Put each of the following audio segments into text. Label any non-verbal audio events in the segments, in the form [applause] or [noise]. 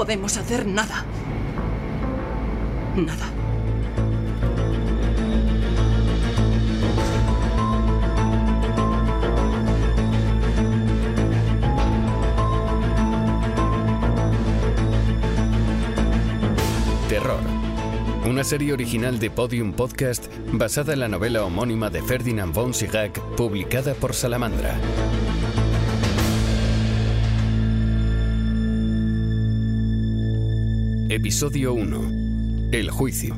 Podemos hacer nada. Nada. Terror. Una serie original de Podium Podcast basada en la novela homónima de Ferdinand von Schirach, publicada por Salamandra. Episodio 1. El juicio.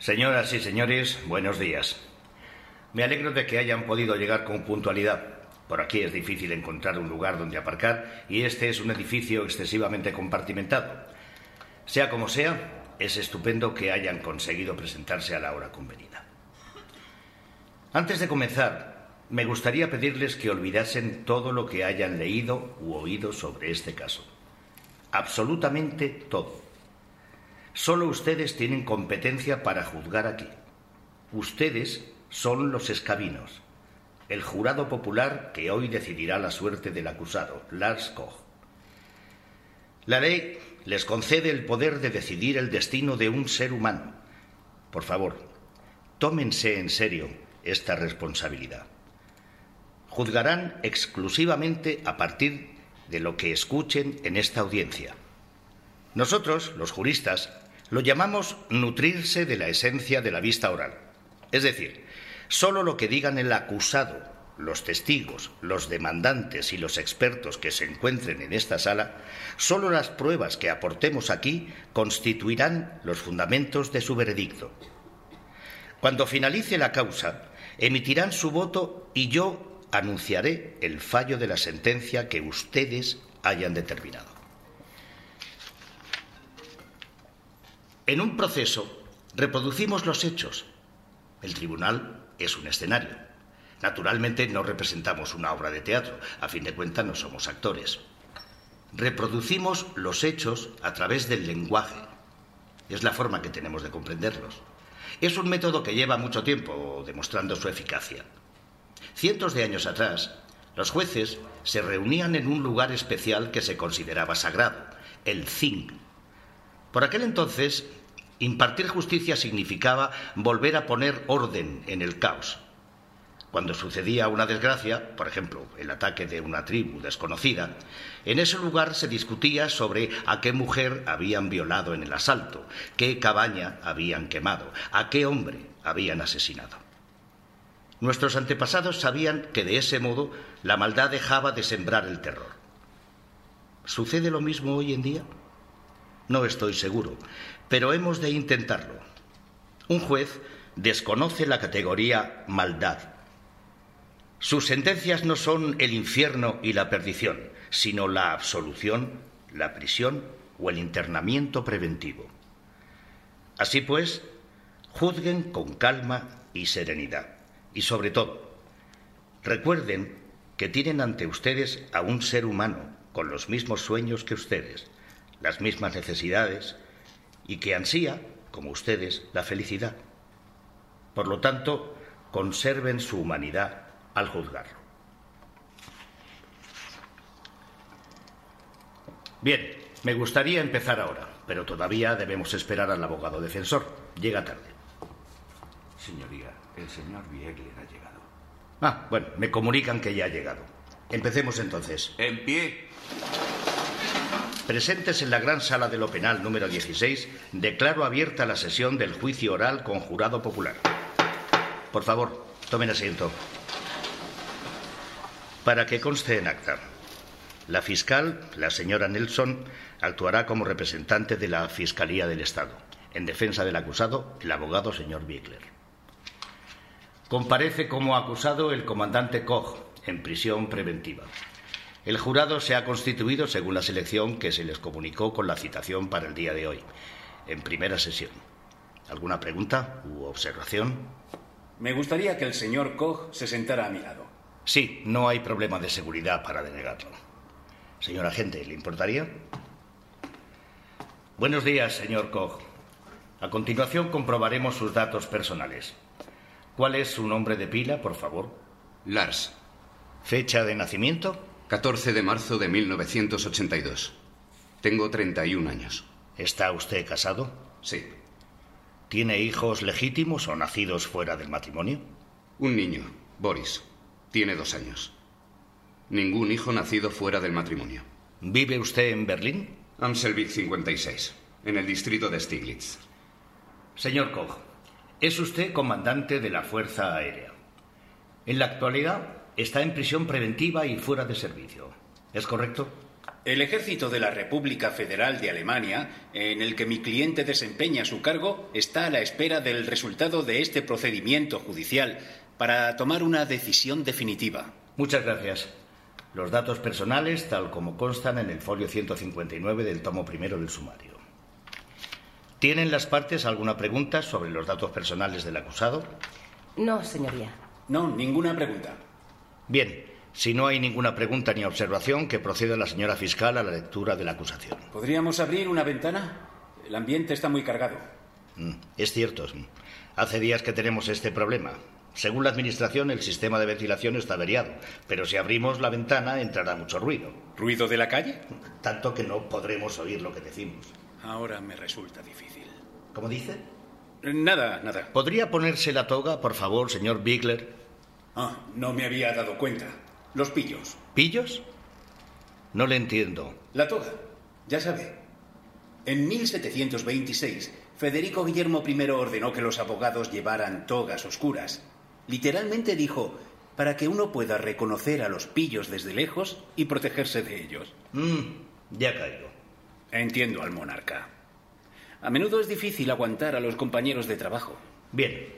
Señoras y señores, buenos días. Me alegro de que hayan podido llegar con puntualidad. Por aquí es difícil encontrar un lugar donde aparcar y este es un edificio excesivamente compartimentado. Sea como sea, es estupendo que hayan conseguido presentarse a la hora convenida. Antes de comenzar, me gustaría pedirles que olvidasen todo lo que hayan leído u oído sobre este caso. Absolutamente todo. Solo ustedes tienen competencia para juzgar aquí. Ustedes son los escabinos, el jurado popular que hoy decidirá la suerte del acusado, Lars Koch. La ley les concede el poder de decidir el destino de un ser humano. Por favor, tómense en serio esta responsabilidad. Juzgarán exclusivamente a partir de lo que escuchen en esta audiencia. Nosotros, los juristas, lo llamamos nutrirse de la esencia de la vista oral. Es decir, solo lo que digan el acusado, los testigos, los demandantes y los expertos que se encuentren en esta sala, solo las pruebas que aportemos aquí constituirán los fundamentos de su veredicto. Cuando finalice la causa, emitirán su voto y yo anunciaré el fallo de la sentencia que ustedes hayan determinado. En un proceso reproducimos los hechos. El tribunal es un escenario. Naturalmente no representamos una obra de teatro, a fin de cuentas no somos actores. Reproducimos los hechos a través del lenguaje. Es la forma que tenemos de comprenderlos. Es un método que lleva mucho tiempo demostrando su eficacia. Cientos de años atrás, los jueces se reunían en un lugar especial que se consideraba sagrado, el Zing. Por aquel entonces, impartir justicia significaba volver a poner orden en el caos. Cuando sucedía una desgracia, por ejemplo, el ataque de una tribu desconocida, en ese lugar se discutía sobre a qué mujer habían violado en el asalto, qué cabaña habían quemado, a qué hombre habían asesinado. Nuestros antepasados sabían que de ese modo la maldad dejaba de sembrar el terror. ¿Sucede lo mismo hoy en día? No estoy seguro, pero hemos de intentarlo. Un juez desconoce la categoría maldad. Sus sentencias no son el infierno y la perdición, sino la absolución, la prisión o el internamiento preventivo. Así pues, Juzguen con calma y serenidad. Y sobre todo, recuerden que tienen ante ustedes a un ser humano con los mismos sueños que ustedes, las mismas necesidades y que ansía, como ustedes, la felicidad. Por lo tanto, conserven su humanidad al juzgarlo. Bien, me gustaría empezar ahora, pero todavía debemos esperar al abogado defensor. Llega tarde. Señoría, el señor Biegler ha llegado. Ah, bueno, me comunican que ya ha llegado. Empecemos entonces. En pie. Presentes en la gran sala de lo penal número 16, declaro abierta la sesión del juicio oral con jurado popular. Por favor, tomen asiento. Para que conste en acta, la fiscal, la señora Nelson, actuará como representante de la Fiscalía del Estado, en defensa del acusado, el abogado señor Biegler. Comparece como acusado el comandante Koch, en prisión preventiva. El jurado se ha constituido según la selección que se les comunicó con la citación para el día de hoy, en primera sesión. ¿Alguna pregunta u observación? Me gustaría que el señor Koch se sentara a mi lado. Sí, no hay problema de seguridad para denegarlo. Señor agente, ¿le importaría? Buenos días, señor Koch. A continuación comprobaremos sus datos personales. ¿Cuál es su nombre de pila, por favor? Lars. ¿Fecha de nacimiento? 14 de marzo de 1982. Tengo 31 años. ¿Está usted casado? Sí. ¿Tiene hijos legítimos o nacidos fuera del matrimonio? Un niño, Boris. Tiene dos años. Ningún hijo nacido fuera del matrimonio. ¿Vive usted en Berlín? Amselvik 56, en el distrito de Stiglitz. Señor Koch, es usted comandante de la Fuerza Aérea. En la actualidad está en prisión preventiva y fuera de servicio. ¿Es correcto? El ejército de la República Federal de Alemania, en el que mi cliente desempeña su cargo, está a la espera del resultado de este procedimiento judicial para tomar una decisión definitiva. Muchas gracias. Los datos personales, tal como constan en el folio 159 del tomo primero del sumario. ¿Tienen las partes alguna pregunta sobre los datos personales del acusado? No, señoría. No, ninguna pregunta. Bien, si no hay ninguna pregunta ni observación, que proceda la señora fiscal a la lectura de la acusación. ¿Podríamos abrir una ventana? El ambiente está muy cargado. Mm, Es cierto. Hace días que tenemos este problema. Según la Administración, el sistema de ventilación está averiado, pero si abrimos la ventana entrará mucho ruido. ¿Ruido de la calle? Tanto que no podremos oír lo que decimos. Ahora me resulta difícil. ¿Cómo dice? Nada, nada. ¿Podría ponerse la toga, por favor, señor Bigler? Ah, no me había dado cuenta. Los pillos. ¿Pillos? No le entiendo. La toga. Ya sabe. En 1726, Federico Guillermo I ordenó que los abogados llevaran togas oscuras. Literalmente dijo, para que uno pueda reconocer a los pillos desde lejos y protegerse de ellos. Mm, ya caigo. Entiendo al monarca. A menudo es difícil aguantar a los compañeros de trabajo. Bien.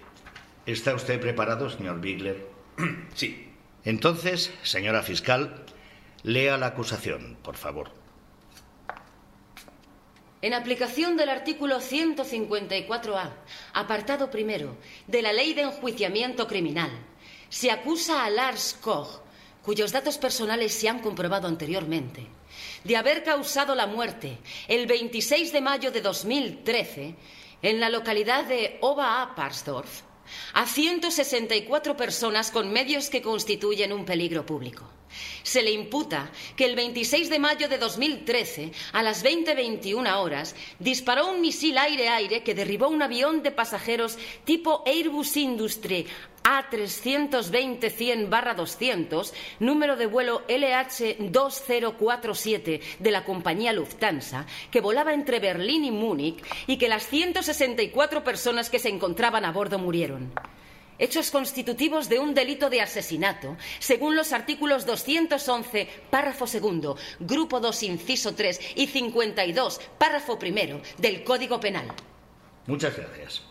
¿Está usted preparado, señor Bigler? Sí. Entonces, señora fiscal, lea la acusación, por favor. En aplicación del artículo 154A, apartado primero, de la Ley de Enjuiciamiento Criminal, se acusa a Lars Koch, cuyos datos personales se han comprobado anteriormente, de haber causado la muerte el 26 de mayo de 2013 en la localidad de Ober-Appersdorf a 164 personas con medios que constituyen un peligro público. Se le imputa que el 26 de mayo de 2013, a las 20.21 horas, disparó un misil aire-aire que derribó un avión de pasajeros tipo Airbus Industrie A320-100-200, número de vuelo LH2047 de la compañía Lufthansa, que volaba entre Berlín y Múnich y que las 164 personas que se encontraban a bordo murieron hechos constitutivos de un delito de asesinato, según los artículos 211, párrafo segundo, grupo 2, inciso 3 y 52, párrafo primero del Código Penal. Muchas gracias.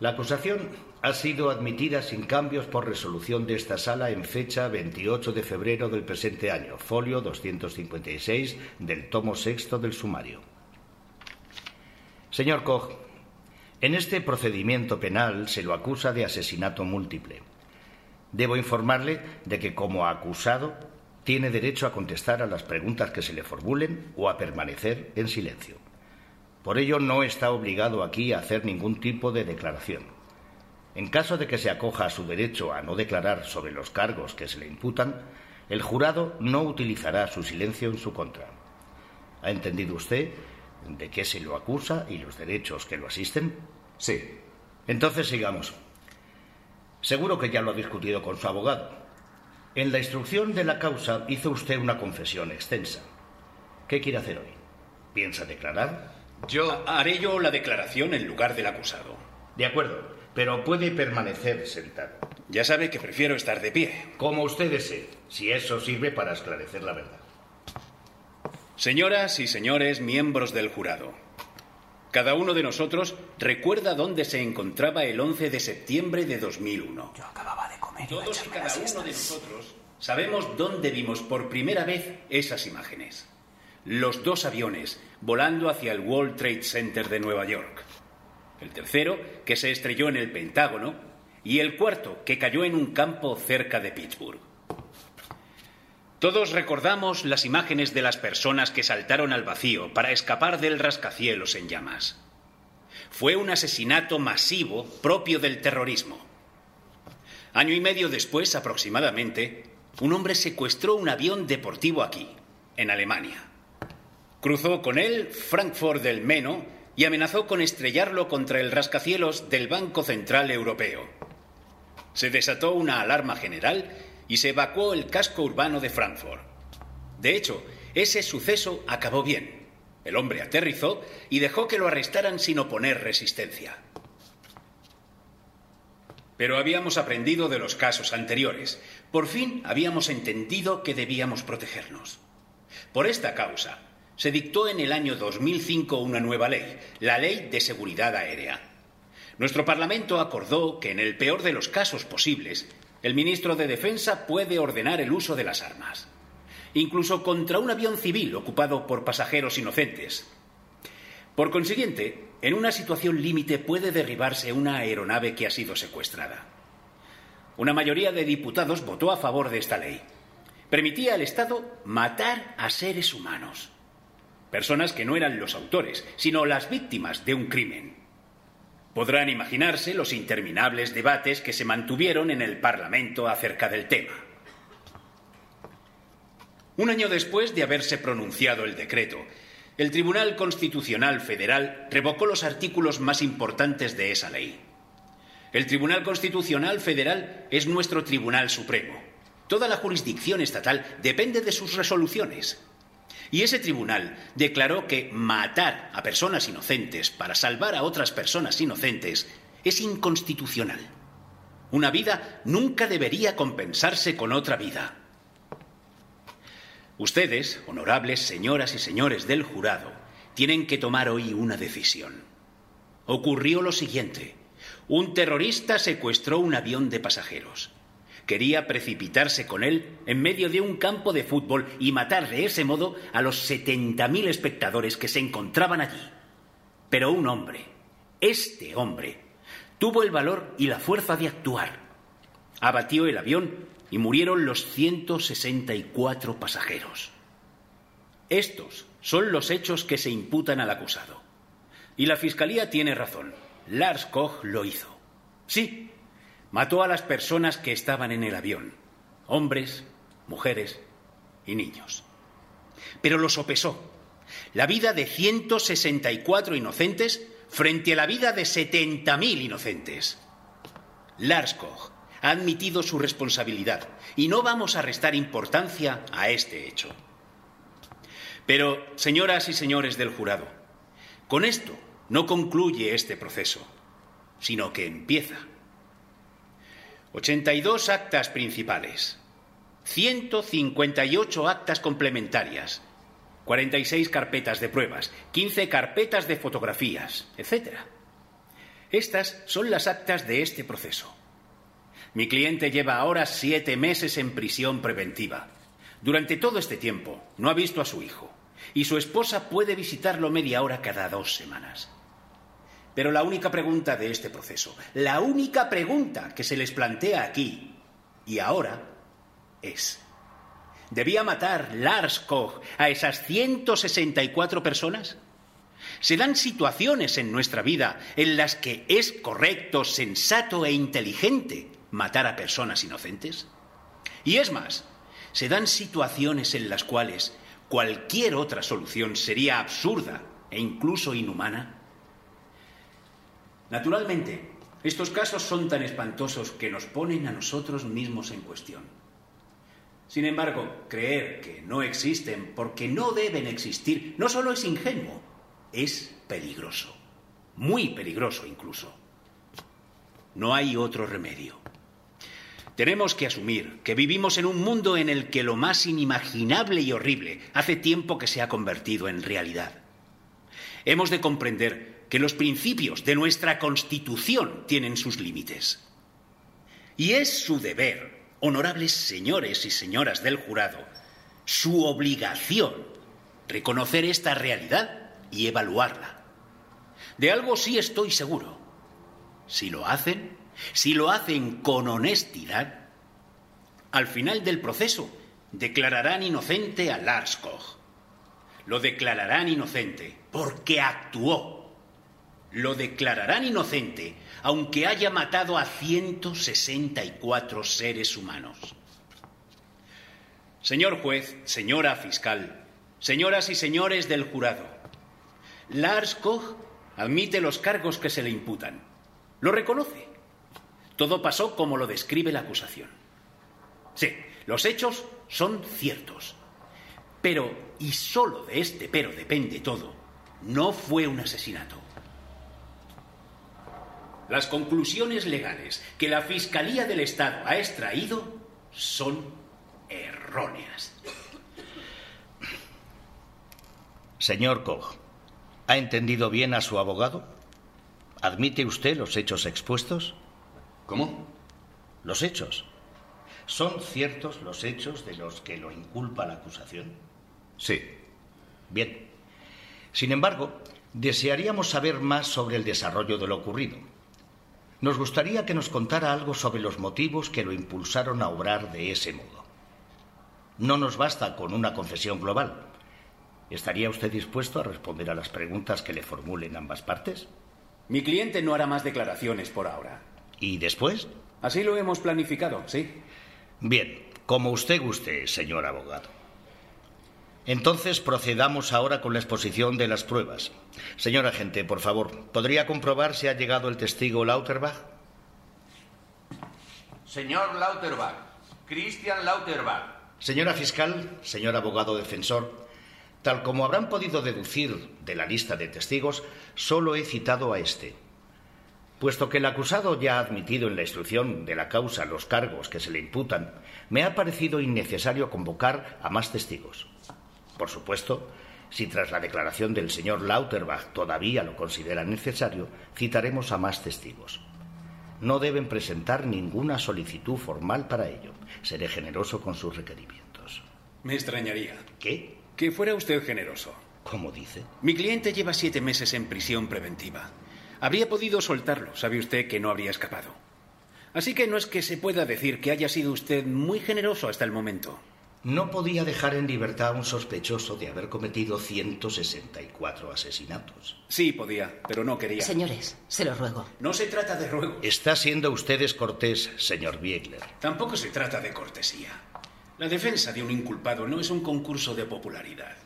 La acusación ha sido admitida sin cambios por resolución de esta sala en fecha 28 de febrero del presente año, folio 256 del tomo sexto del sumario. Señor Koch, En este procedimiento penal se lo acusa de asesinato múltiple. Debo informarle de que como acusado tiene derecho a contestar a las preguntas que se le formulen o a permanecer en silencio. Por ello no está obligado aquí a hacer ningún tipo de declaración. En caso de que se acoja a su derecho a no declarar sobre los cargos que se le imputan, el jurado no utilizará su silencio en su contra. ¿Ha entendido usted de qué se lo acusa y los derechos que lo asisten? Sí. Entonces sigamos. Seguro que ya lo ha discutido con su abogado. En la instrucción de la causa hizo usted una confesión extensa. ¿Qué quiere hacer hoy? ¿Piensa declarar? Yo haré yo la declaración en lugar del acusado. De acuerdo, pero puede permanecer sentado. Ya sabe que prefiero estar de pie. Como usted desee, si eso sirve para esclarecer la verdad. Señoras y señores miembros del jurado, cada uno de nosotros recuerda dónde se encontraba el 11 de septiembre de 2001. Yo acababa de comer. Todos y cada uno de nosotros sabemos dónde vimos por primera vez esas imágenes. Los dos aviones volando hacia el World Trade Center de Nueva York. El tercero, que se estrelló en el Pentágono, y el cuarto, que cayó en un campo cerca de Pittsburgh. Todos recordamos las imágenes de las personas que saltaron al vacío para escapar del rascacielos en llamas. Fue un asesinato masivo propio del terrorismo. Año y medio después, aproximadamente, un hombre secuestró un avión deportivo aquí, en Alemania. Cruzó con él Frankfurt del Meno y amenazó con estrellarlo contra el rascacielos del Banco Central Europeo. Se desató una alarma general y se evacuó el casco urbano de Frankfurt. De hecho, ese suceso acabó bien. El hombre aterrizó y dejó que lo arrestaran sin oponer resistencia. Pero habíamos aprendido de los casos anteriores. Por fin habíamos entendido que debíamos protegernos. Por esta causa, se dictó en el año 2005 una nueva ley, la Ley de Seguridad Aérea. Nuestro Parlamento acordó que en el peor de los casos posibles, el ministro de Defensa puede ordenar el uso de las armas, incluso contra un avión civil ocupado por pasajeros inocentes. Por consiguiente, en una situación límite puede derribarse una aeronave que ha sido secuestrada. Una mayoría de diputados votó a favor de esta ley. Permitía al Estado matar a seres humanos, personas que no eran los autores, sino las víctimas de un crimen. Podrán imaginarse los interminables debates que se mantuvieron en el Parlamento acerca del tema. Un año después de haberse pronunciado el decreto, el Tribunal Constitucional Federal revocó los artículos más importantes de esa ley. El Tribunal Constitucional Federal es nuestro Tribunal Supremo. Toda la jurisdicción estatal depende de sus resoluciones. Y ese tribunal declaró que matar a personas inocentes para salvar a otras personas inocentes es inconstitucional. Una vida nunca debería compensarse con otra vida. Ustedes, honorables señoras y señores del jurado, tienen que tomar hoy una decisión. Ocurrió lo siguiente. Un terrorista secuestró un avión de pasajeros. Quería precipitarse con él en medio de un campo de fútbol y matar de ese modo a los 70.000 espectadores que se encontraban allí. Pero un hombre, este hombre, tuvo el valor y la fuerza de actuar. Abatió el avión y murieron los 164 pasajeros. Estos son los hechos que se imputan al acusado. Y la Fiscalía tiene razón. Lars Koch lo hizo. Sí, mató a las personas que estaban en el avión, hombres, mujeres y niños. Pero lo sopesó. La vida de 164 inocentes frente a la vida de 70.000 inocentes. Lars Koch ha admitido su responsabilidad y no vamos a restar importancia a este hecho. Pero, señoras y señores del jurado, con esto no concluye este proceso, sino que empieza. 82 actas principales, 158 actas complementarias, 46 carpetas de pruebas, 15 carpetas de fotografías, etc. Estas son las actas de este proceso. Mi cliente lleva ahora siete meses en prisión preventiva. Durante todo este tiempo no ha visto a su hijo y su esposa puede visitarlo media hora cada dos semanas. Pero la única pregunta de este proceso, la única pregunta que se les plantea aquí y ahora es, ¿debía matar Lars Koch a esas 164 personas? Se dan situaciones en nuestra vida en las que es correcto, sensato e inteligente matar a personas inocentes. Y es más, se dan situaciones en las cuales cualquier otra solución sería absurda e incluso inhumana. Naturalmente, estos casos son tan espantosos que nos ponen a nosotros mismos en cuestión. Sin embargo, creer que no existen porque no deben existir no solo es ingenuo, es peligroso. Muy peligroso incluso. No hay otro remedio. Tenemos que asumir que vivimos en un mundo en el que lo más inimaginable y horrible hace tiempo que se ha convertido en realidad. Hemos de comprender que los principios de nuestra Constitución tienen sus límites. Y es su deber, honorables señores y señoras del jurado, su obligación, reconocer esta realidad y evaluarla. De algo sí estoy seguro. Si lo hacen, si lo hacen con honestidad, al final del proceso declararán inocente a Lars Koch. Lo declararán inocente porque actuó lo declararán inocente aunque haya matado a 164 seres humanos. Señor juez, señora fiscal, señoras y señores del jurado, Lars Koch admite los cargos que se le imputan. Lo reconoce. Todo pasó como lo describe la acusación. Sí, los hechos son ciertos. Pero, y solo de este pero depende todo, no fue un asesinato. Las conclusiones legales que la Fiscalía del Estado ha extraído son erróneas. Señor Koch, ¿ha entendido bien a su abogado? ¿Admite usted los hechos expuestos? ¿Cómo? Los hechos. ¿Son ciertos los hechos de los que lo inculpa la acusación? Sí. Bien. Sin embargo, desearíamos saber más sobre el desarrollo de lo ocurrido. Nos gustaría que nos contara algo sobre los motivos que lo impulsaron a obrar de ese modo. No nos basta con una confesión global. ¿Estaría usted dispuesto a responder a las preguntas que le formulen ambas partes? Mi cliente no hará más declaraciones por ahora. ¿Y después? Así lo hemos planificado, sí. Bien, como usted guste, señor abogado. Entonces procedamos ahora con la exposición de las pruebas. Señor agente, por favor, ¿podría comprobar si ha llegado el testigo Lauterbach? Señor Lauterbach, Christian Lauterbach. Señora fiscal, señor abogado defensor, tal como habrán podido deducir de la lista de testigos, solo he citado a este. Puesto que el acusado ya ha admitido en la instrucción de la causa los cargos que se le imputan, me ha parecido innecesario convocar a más testigos. Por supuesto, si tras la declaración del señor Lauterbach todavía lo considera necesario, citaremos a más testigos. No deben presentar ninguna solicitud formal para ello. Seré generoso con sus requerimientos. Me extrañaría. ¿Qué? Que fuera usted generoso. ¿Cómo dice? Mi cliente lleva siete meses en prisión preventiva. Habría podido soltarlo, sabe usted que no habría escapado. Así que no es que se pueda decir que haya sido usted muy generoso hasta el momento. No podía dejar en libertad a un sospechoso de haber cometido 164 asesinatos. Sí, podía, pero no quería. Señores, se lo ruego. No se trata de ruego. Está siendo usted descortés, señor Biegler. Tampoco se trata de cortesía. La defensa de un inculpado no es un concurso de popularidad.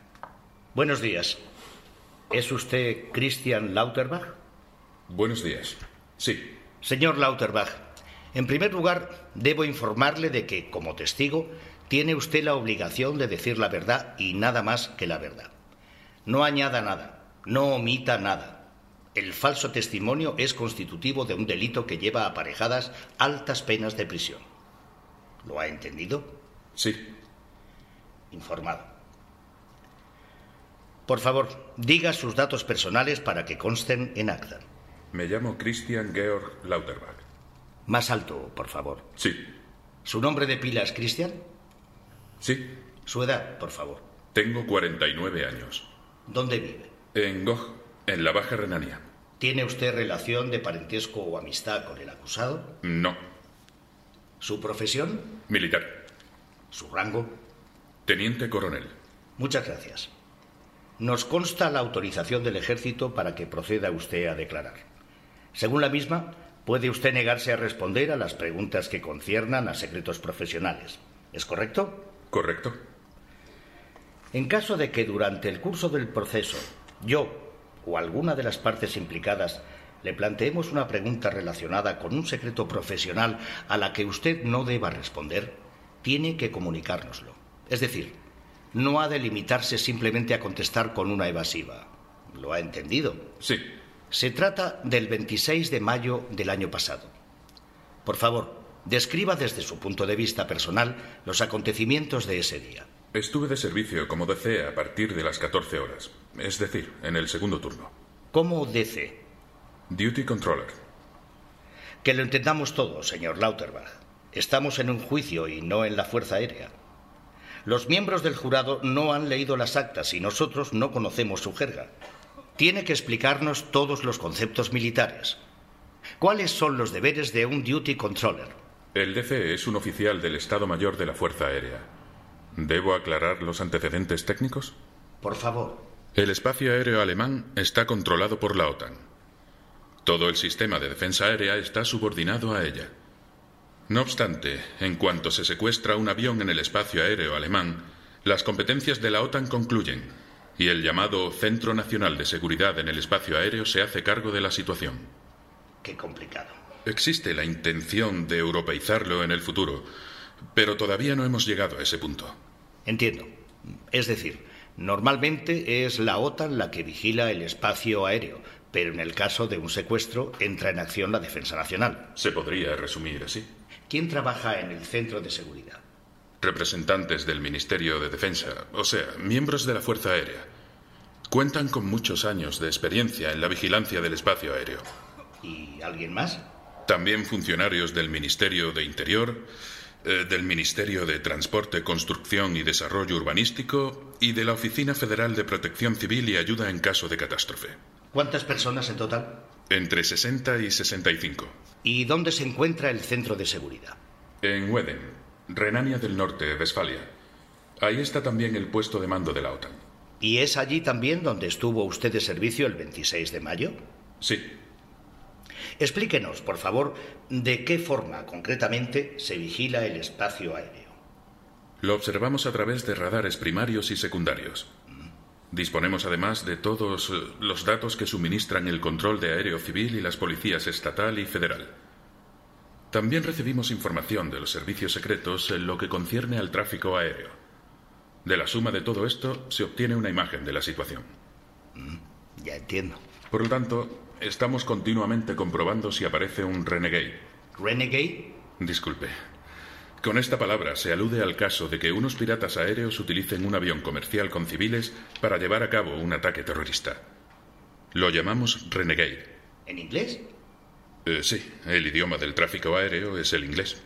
Buenos días. ¿Es usted Christian Lauterbach? Buenos días. Sí. Señor Lauterbach, en primer lugar, debo informarle de que, como testigo, tiene usted la obligación de decir la verdad y nada más que la verdad. No añada nada, no omita nada. El falso testimonio es constitutivo de un delito que lleva aparejadas altas penas de prisión. ¿Lo ha entendido? Sí. Informado. Por favor, diga sus datos personales para que consten en acta. Me llamo Christian Georg Lauterbach. Más alto, por favor. Sí. ¿Su nombre de pila es Christian? Sí. Su edad, por favor. Tengo 49 años. ¿Dónde vive? En Gog, en la Baja Renania. ¿Tiene usted relación de parentesco o amistad con el acusado? No. ¿Su profesión? Militar. ¿Su rango? Teniente coronel. Muchas gracias. Nos consta la autorización del ejército para que proceda usted a declarar. Según la misma, puede usted negarse a responder a las preguntas que conciernan a secretos profesionales. ¿Es correcto? Correcto. En caso de que durante el curso del proceso yo o alguna de las partes implicadas le planteemos una pregunta relacionada con un secreto profesional a la que usted no deba responder, tiene que comunicárnoslo. Es decir, no ha de limitarse simplemente a contestar con una evasiva. ¿Lo ha entendido? Sí. Se trata del 26 de mayo del año pasado. Por favor, describa desde su punto de vista personal los acontecimientos de ese día. Estuve de servicio como DC a partir de las 14 horas, es decir, en el segundo turno. ¿Cómo DC? Duty Controller. Que lo entendamos todo, señor Lauterbach. Estamos en un juicio y no en la Fuerza Aérea. Los miembros del jurado no han leído las actas y nosotros no conocemos su jerga. Tiene que explicarnos todos los conceptos militares. ¿Cuáles son los deberes de un Duty Controller? El DC es un oficial del Estado Mayor de la Fuerza Aérea. ¿Debo aclarar los antecedentes técnicos? Por favor. El espacio aéreo alemán está controlado por la OTAN. Todo el sistema de defensa aérea está subordinado a ella. No obstante, en cuanto se secuestra un avión en el espacio aéreo alemán, las competencias de la OTAN concluyen y el llamado Centro Nacional de Seguridad en el Espacio Aéreo se hace cargo de la situación. Qué complicado. Existe la intención de europeizarlo en el futuro, pero todavía no hemos llegado a ese punto. Entiendo. Es decir, normalmente es la OTAN la que vigila el espacio aéreo, pero en el caso de un secuestro entra en acción la Defensa Nacional. Se podría resumir así. ¿Quién trabaja en el centro de seguridad? Representantes del Ministerio de Defensa, o sea, miembros de la Fuerza Aérea. Cuentan con muchos años de experiencia en la vigilancia del espacio aéreo. ¿Y alguien más? También funcionarios del Ministerio de Interior, eh, del Ministerio de Transporte, Construcción y Desarrollo Urbanístico y de la Oficina Federal de Protección Civil y Ayuda en caso de catástrofe. ¿Cuántas personas en total? Entre 60 y 65. ¿Y dónde se encuentra el centro de seguridad? En Weden, Renania del Norte, Westfalia. Ahí está también el puesto de mando de la OTAN. ¿Y es allí también donde estuvo usted de servicio el 26 de mayo? Sí. Explíquenos, por favor, de qué forma concretamente se vigila el espacio aéreo. Lo observamos a través de radares primarios y secundarios. Disponemos además de todos eh, los datos que suministran el control de aéreo civil y las policías estatal y federal. También recibimos información de los servicios secretos en lo que concierne al tráfico aéreo. De la suma de todo esto se obtiene una imagen de la situación. Mm, ya entiendo. Por lo tanto, estamos continuamente comprobando si aparece un renegade. ¿Renegade? Disculpe. Con esta palabra se alude al caso de que unos piratas aéreos utilicen un avión comercial con civiles para llevar a cabo un ataque terrorista. Lo llamamos renegade. ¿En inglés? Eh, sí, el idioma del tráfico aéreo es el inglés.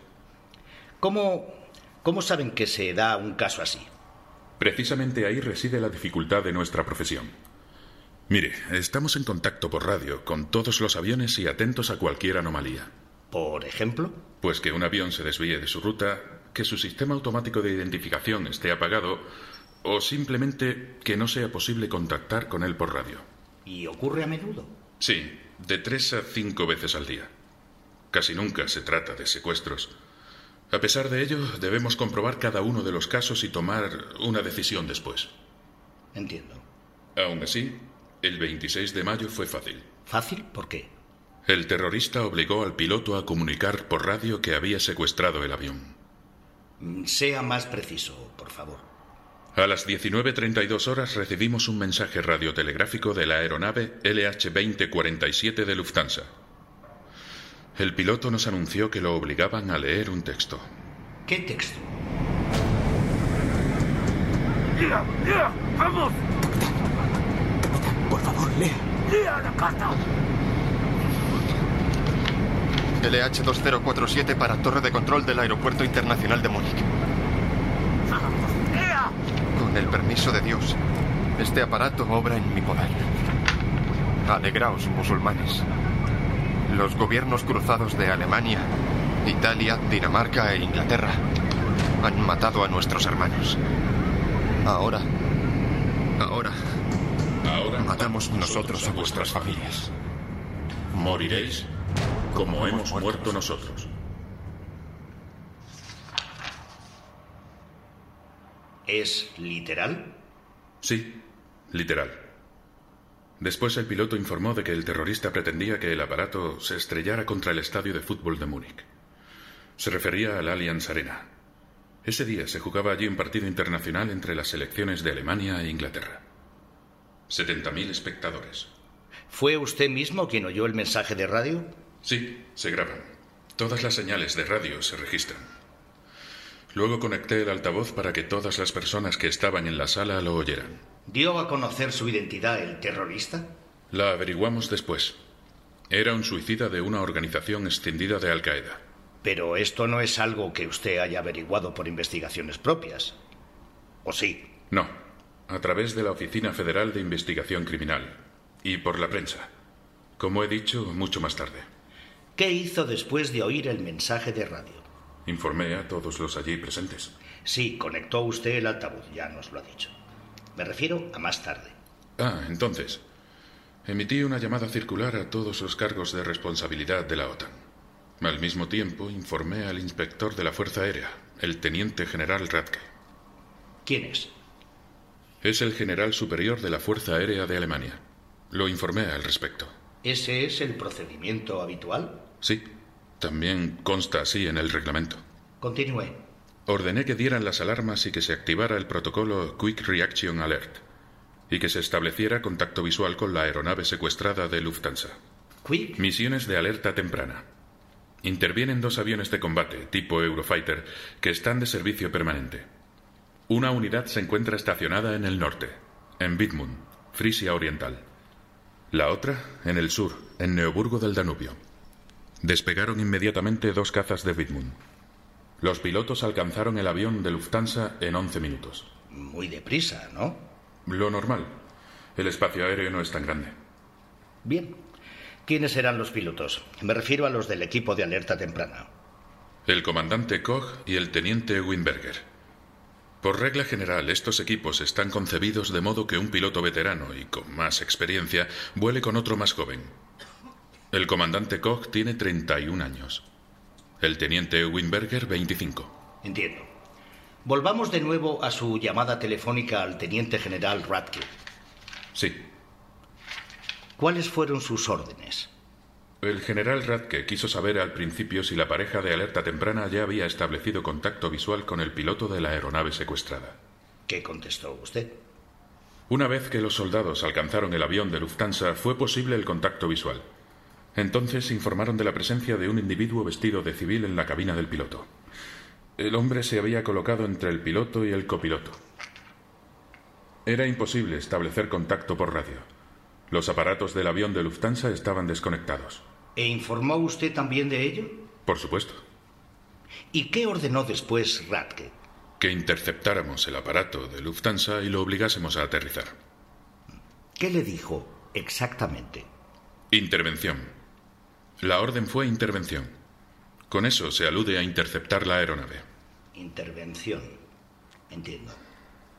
¿Cómo, ¿Cómo saben que se da un caso así? Precisamente ahí reside la dificultad de nuestra profesión. Mire, estamos en contacto por radio con todos los aviones y atentos a cualquier anomalía. ¿Por ejemplo? Pues que un avión se desvíe de su ruta, que su sistema automático de identificación esté apagado o simplemente que no sea posible contactar con él por radio. ¿Y ocurre a menudo? Sí, de tres a cinco veces al día. Casi nunca se trata de secuestros. A pesar de ello, debemos comprobar cada uno de los casos y tomar una decisión después. Entiendo. Aún así, el 26 de mayo fue fácil. ¿Fácil? ¿Por qué? El terrorista obligó al piloto a comunicar por radio que había secuestrado el avión. Mm, Sea más preciso, por favor. A las 19.32 horas recibimos un mensaje radiotelegráfico de la aeronave LH-2047 de Lufthansa. El piloto nos anunció que lo obligaban a leer un texto. ¿Qué texto? ¡Lea! ¡Lea! ¡Vamos! Lea. ¡Lea la carta! LH2047 para torre de control del Aeropuerto Internacional de Múnich. ¡Lea! Con el permiso de Dios, este aparato obra en mi poder. Alegraos, musulmanes. Los gobiernos cruzados de Alemania, Italia, Dinamarca e Inglaterra han matado a nuestros hermanos. Ahora matamos nosotros a vuestras familias. Moriréis como hemos muerto nosotros. ¿Es literal? Sí, literal. Después el piloto informó de que el terrorista pretendía que el aparato se estrellara contra el estadio de fútbol de Múnich. Se refería al Allianz Arena. Ese día se jugaba allí un partido internacional entre las selecciones de Alemania e Inglaterra. 70.000 espectadores. ¿Fue usted mismo quien oyó el mensaje de radio? Sí, se graban. Todas las señales de radio se registran. Luego conecté el altavoz para que todas las personas que estaban en la sala lo oyeran. ¿Dio a conocer su identidad el terrorista? La averiguamos después. Era un suicida de una organización extendida de Al Qaeda. Pero esto no es algo que usted haya averiguado por investigaciones propias. ¿O sí? No, a través de la Oficina Federal de Investigación Criminal y por la prensa. Como he dicho, mucho más tarde. ¿Qué hizo después de oír el mensaje de radio? Informé a todos los allí presentes. Sí, conectó usted el altavoz, ya nos lo ha dicho. Me refiero a más tarde. Ah, entonces. Emití una llamada circular a todos los cargos de responsabilidad de la OTAN. Al mismo tiempo, informé al inspector de la Fuerza Aérea, el teniente general Radke. ¿Quién es? Es el general superior de la Fuerza Aérea de Alemania. Lo informé al respecto. ¿Ese es el procedimiento habitual? Sí. También consta así en el reglamento. Continúe. Ordené que dieran las alarmas y que se activara el protocolo Quick Reaction Alert y que se estableciera contacto visual con la aeronave secuestrada de Lufthansa. ¿Quick? Misiones de alerta temprana. Intervienen dos aviones de combate tipo Eurofighter que están de servicio permanente. Una unidad se encuentra estacionada en el norte, en Widmund, Frisia Oriental. La otra en el sur, en Neoburgo del Danubio. Despegaron inmediatamente dos cazas de Widmund. Los pilotos alcanzaron el avión de Lufthansa en 11 minutos. Muy deprisa, ¿no? Lo normal. El espacio aéreo no es tan grande. Bien. ¿Quiénes eran los pilotos? Me refiero a los del equipo de alerta temprana. El comandante Koch y el teniente Winberger. Por regla general, estos equipos están concebidos de modo que un piloto veterano y con más experiencia vuele con otro más joven. El comandante Koch tiene 31 años. El teniente Winberger, 25. Entiendo. Volvamos de nuevo a su llamada telefónica al teniente general Radke. Sí. ¿Cuáles fueron sus órdenes? El general Radke quiso saber al principio si la pareja de alerta temprana ya había establecido contacto visual con el piloto de la aeronave secuestrada. ¿Qué contestó usted? Una vez que los soldados alcanzaron el avión de Lufthansa, fue posible el contacto visual. Entonces informaron de la presencia de un individuo vestido de civil en la cabina del piloto. El hombre se había colocado entre el piloto y el copiloto. Era imposible establecer contacto por radio. Los aparatos del avión de Lufthansa estaban desconectados. ¿E informó usted también de ello? Por supuesto. ¿Y qué ordenó después Radke? Que interceptáramos el aparato de Lufthansa y lo obligásemos a aterrizar. ¿Qué le dijo exactamente? Intervención. La orden fue intervención. Con eso se alude a interceptar la aeronave. Intervención. Entiendo.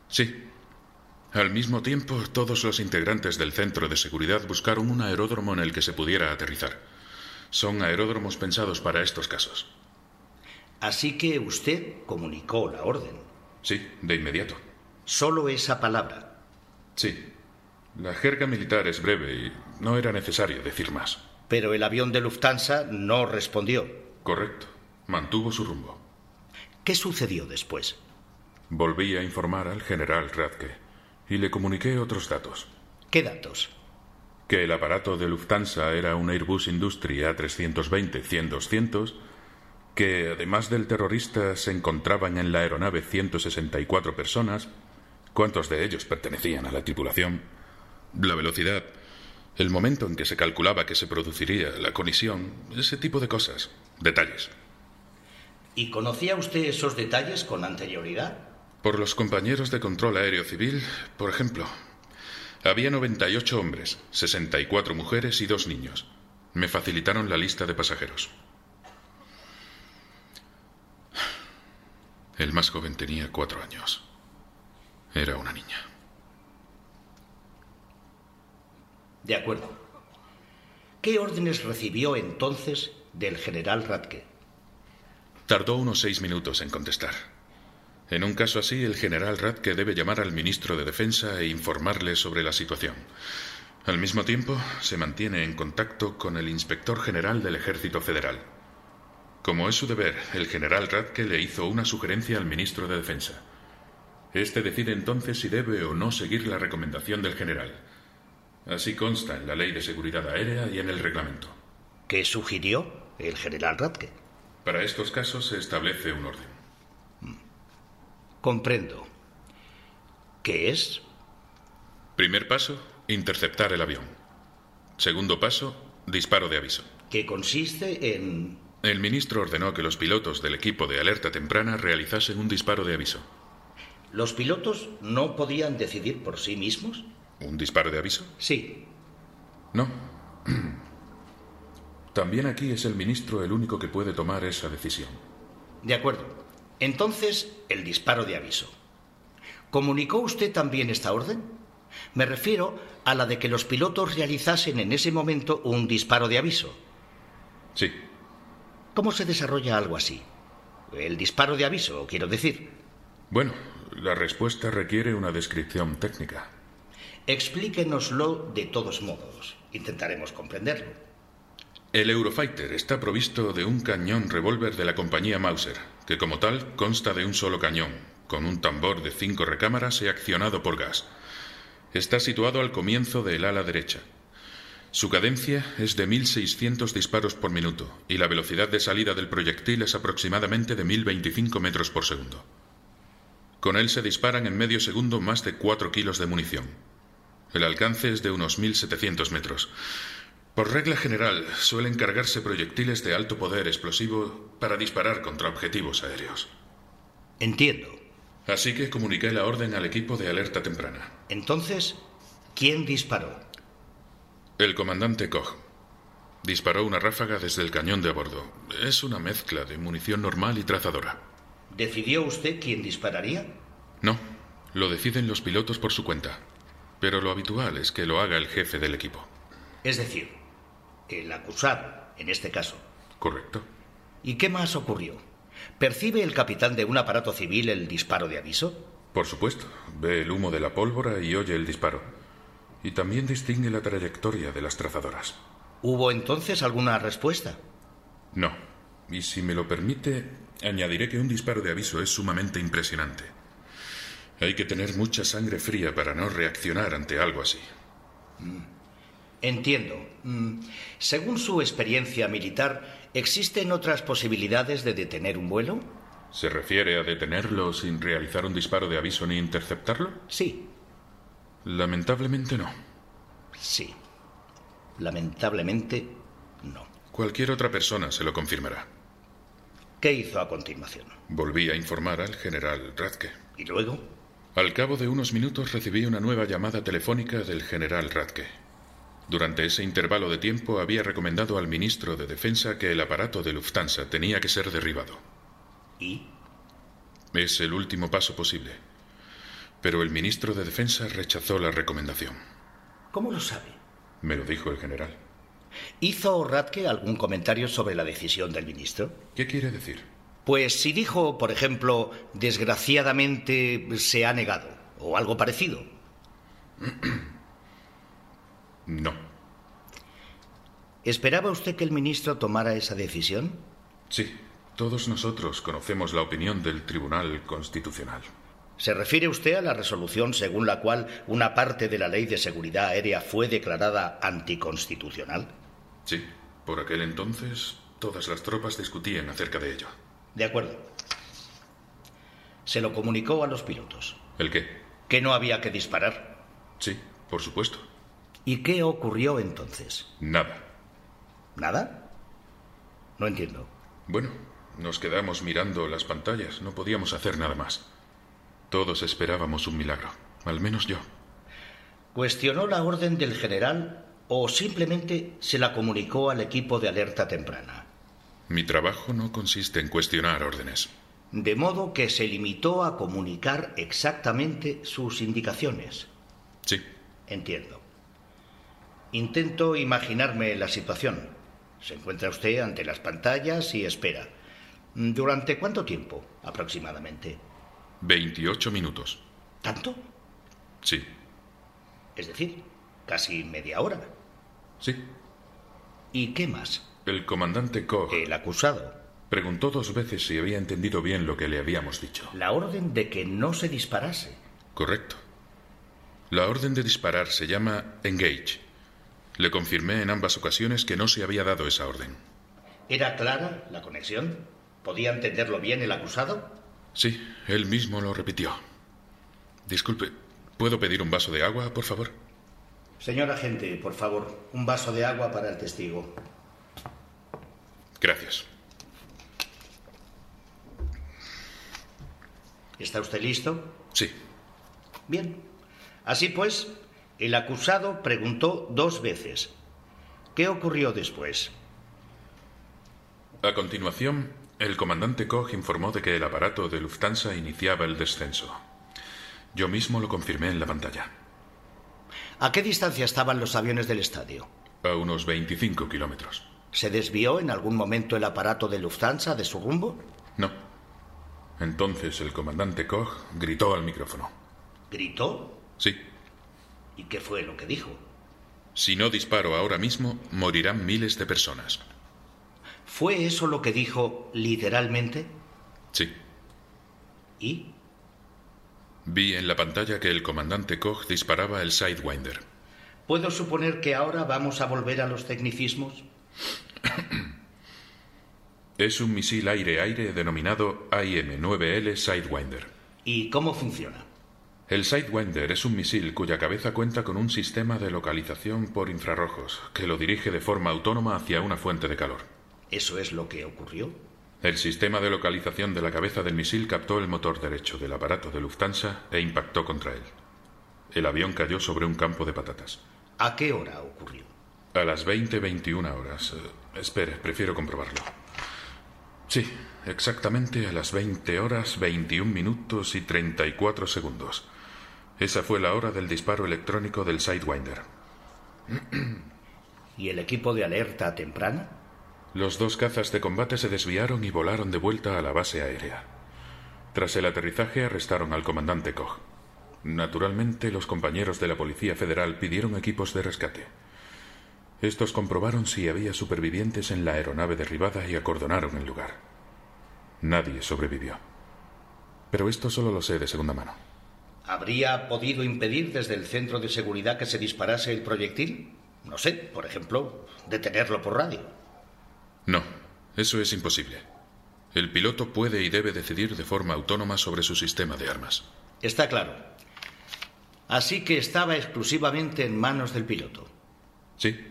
Sí. Al mismo tiempo, todos los integrantes del centro de seguridad buscaron un aeródromo en el que se pudiera aterrizar. Son aeródromos pensados para estos casos. Así que usted comunicó la orden. Sí, de inmediato. Solo esa palabra. Sí. La jerga militar es breve y no era necesario decir más. Pero el avión de Lufthansa no respondió. Correcto. Mantuvo su rumbo. ¿Qué sucedió después? Volví a informar al general Radke y le comuniqué otros datos. ¿Qué datos? Que el aparato de Lufthansa era un Airbus Industrie A320-100-200, que además del terrorista se encontraban en la aeronave 164 personas, cuántos de ellos pertenecían a la tripulación, la velocidad, el momento en que se calculaba que se produciría la colisión, ese tipo de cosas, detalles. ¿Y conocía usted esos detalles con anterioridad? Por los compañeros de control aéreo civil, por ejemplo. Había 98 hombres, 64 mujeres y dos niños. Me facilitaron la lista de pasajeros. El más joven tenía cuatro años. Era una niña. De acuerdo. ¿Qué órdenes recibió entonces del general Radke? Tardó unos seis minutos en contestar. En un caso así, el general Radke debe llamar al ministro de Defensa e informarle sobre la situación. Al mismo tiempo, se mantiene en contacto con el inspector general del Ejército Federal. Como es su deber, el general Radke le hizo una sugerencia al ministro de Defensa. Este decide entonces si debe o no seguir la recomendación del general. Así consta en la Ley de Seguridad Aérea y en el reglamento. ¿Qué sugirió el general Radke? Para estos casos se establece un orden. Comprendo. ¿Qué es? Primer paso, interceptar el avión. Segundo paso, disparo de aviso. Que consiste en... El ministro ordenó que los pilotos del equipo de alerta temprana realizasen un disparo de aviso. ¿Los pilotos no podían decidir por sí mismos? ¿Un disparo de aviso? Sí. No. [clears throat] También aquí es el ministro el único que puede tomar esa decisión. De acuerdo. Entonces, el disparo de aviso. ¿Comunicó usted también esta orden? Me refiero a la de que los pilotos realizasen en ese momento un disparo de aviso. Sí. ¿Cómo se desarrolla algo así? El disparo de aviso, quiero decir. Bueno, la respuesta requiere una descripción técnica. Explíquenoslo de todos modos. Intentaremos comprenderlo. El Eurofighter está provisto de un cañón revólver de la compañía Mauser, que como tal consta de un solo cañón, con un tambor de cinco recámaras y accionado por gas. Está situado al comienzo del ala derecha. Su cadencia es de 1.600 disparos por minuto y la velocidad de salida del proyectil es aproximadamente de 1.025 metros por segundo. Con él se disparan en medio segundo más de 4 kilos de munición. El alcance es de unos 1.700 metros. Por regla general, suelen cargarse proyectiles de alto poder explosivo para disparar contra objetivos aéreos. Entiendo. Así que comuniqué la orden al equipo de alerta temprana. Entonces, ¿quién disparó? El comandante Koch. Disparó una ráfaga desde el cañón de a bordo. Es una mezcla de munición normal y trazadora. ¿Decidió usted quién dispararía? No, lo deciden los pilotos por su cuenta. Pero lo habitual es que lo haga el jefe del equipo. Es decir, el acusado, en este caso. Correcto. ¿Y qué más ocurrió? ¿Percibe el capitán de un aparato civil el disparo de aviso? Por supuesto. Ve el humo de la pólvora y oye el disparo. Y también distingue la trayectoria de las trazadoras. ¿Hubo entonces alguna respuesta? No. Y si me lo permite, añadiré que un disparo de aviso es sumamente impresionante. Hay que tener mucha sangre fría para no reaccionar ante algo así. Entiendo. Mm, Según su experiencia militar, ¿existen otras posibilidades de detener un vuelo? ¿Se refiere a detenerlo sin realizar un disparo de aviso ni interceptarlo? Sí. Lamentablemente no. Sí. Lamentablemente, no. Cualquier otra persona se lo confirmará. ¿Qué hizo a continuación? Volví a informar al general Radke. ¿Y luego? Al cabo de unos minutos recibí una nueva llamada telefónica del general Radke. Durante ese intervalo de tiempo había recomendado al ministro de Defensa que el aparato de Lufthansa tenía que ser derribado. ¿Y? Es el último paso posible. Pero el ministro de Defensa rechazó la recomendación. ¿Cómo lo sabe? Me lo dijo el general. ¿Hizo Radke algún comentario sobre la decisión del ministro? ¿Qué quiere decir? Pues si dijo, por ejemplo, desgraciadamente se ha negado, o algo parecido. [clears throat] No. ¿Esperaba usted que el ministro tomara esa decisión? Sí, todos nosotros conocemos la opinión del Tribunal Constitucional. ¿Se refiere usted a la resolución según la cual una parte de la Ley de Seguridad Aérea fue declarada anticonstitucional? Sí, por aquel entonces todas las tropas discutían acerca de ello. De acuerdo. Se lo comunicó a los pilotos. ¿El qué? Que no había que disparar. Sí, por supuesto. ¿Y qué ocurrió entonces? Nada. ¿Nada? No entiendo. Bueno, nos quedamos mirando las pantallas, no podíamos hacer nada más. Todos esperábamos un milagro, al menos yo. ¿Cuestionó la orden del general o simplemente se la comunicó al equipo de alerta temprana? Mi trabajo no consiste en cuestionar órdenes. De modo que se limitó a comunicar exactamente sus indicaciones. Sí. Entiendo. Intento imaginarme la situación. Se encuentra usted ante las pantallas y espera. ¿Durante cuánto tiempo aproximadamente? 28 minutos. ¿Tanto? Sí. Es decir, casi media hora. Sí. ¿Y qué más? El comandante Koch. El acusado. Preguntó dos veces si había entendido bien lo que le habíamos dicho. La orden de que no se disparase. Correcto. La orden de disparar se llama Engage. Le confirmé en ambas ocasiones que no se había dado esa orden. ¿Era clara la conexión? ¿Podía entenderlo bien el acusado? Sí, él mismo lo repitió. Disculpe, ¿puedo pedir un vaso de agua, por favor? Señor agente, por favor, un vaso de agua para el testigo. Gracias. ¿Está usted listo? Sí. Bien. Así pues, el acusado preguntó dos veces. ¿Qué ocurrió después? A continuación, el comandante Koch informó de que el aparato de Lufthansa iniciaba el descenso. Yo mismo lo confirmé en la pantalla. ¿A qué distancia estaban los aviones del estadio? A unos 25 kilómetros. ¿Se desvió en algún momento el aparato de Lufthansa de su rumbo? No. Entonces el comandante Koch gritó al micrófono. ¿Gritó? Sí. ¿Y qué fue lo que dijo? Si no disparo ahora mismo, morirán miles de personas. ¿Fue eso lo que dijo literalmente? Sí. ¿Y? Vi en la pantalla que el comandante Koch disparaba el Sidewinder. ¿Puedo suponer que ahora vamos a volver a los tecnicismos? [clears throat] Es un misil aire-aire denominado IM-9L Sidewinder. ¿Y cómo funciona? El Sidewinder es un misil cuya cabeza cuenta con un sistema de localización por infrarrojos que lo dirige de forma autónoma hacia una fuente de calor. ¿Eso es lo que ocurrió? El sistema de localización de la cabeza del misil captó el motor derecho del aparato de Lufthansa e impactó contra él. El avión cayó sobre un campo de patatas. ¿A qué hora ocurrió? A las 20-21 horas. Eh, espere, prefiero comprobarlo. Sí, exactamente a las 20 horas, 21 minutos y 34 segundos. Esa fue la hora del disparo electrónico del Sidewinder. [clears throat] ¿Y el equipo de alerta temprana? Los dos cazas de combate se desviaron y volaron de vuelta a la base aérea. Tras el aterrizaje arrestaron al comandante Koch. Naturalmente, los compañeros de la Policía Federal pidieron equipos de rescate. Estos comprobaron si había supervivientes en la aeronave derribada y acordonaron el lugar. Nadie sobrevivió. Pero esto solo lo sé de segunda mano. ¿Habría podido impedir desde el centro de seguridad que se disparase el proyectil? No sé, por ejemplo, detenerlo por radio. No, eso es imposible. El piloto puede y debe decidir de forma autónoma sobre su sistema de armas. Está claro. Así que estaba exclusivamente en manos del piloto. Sí.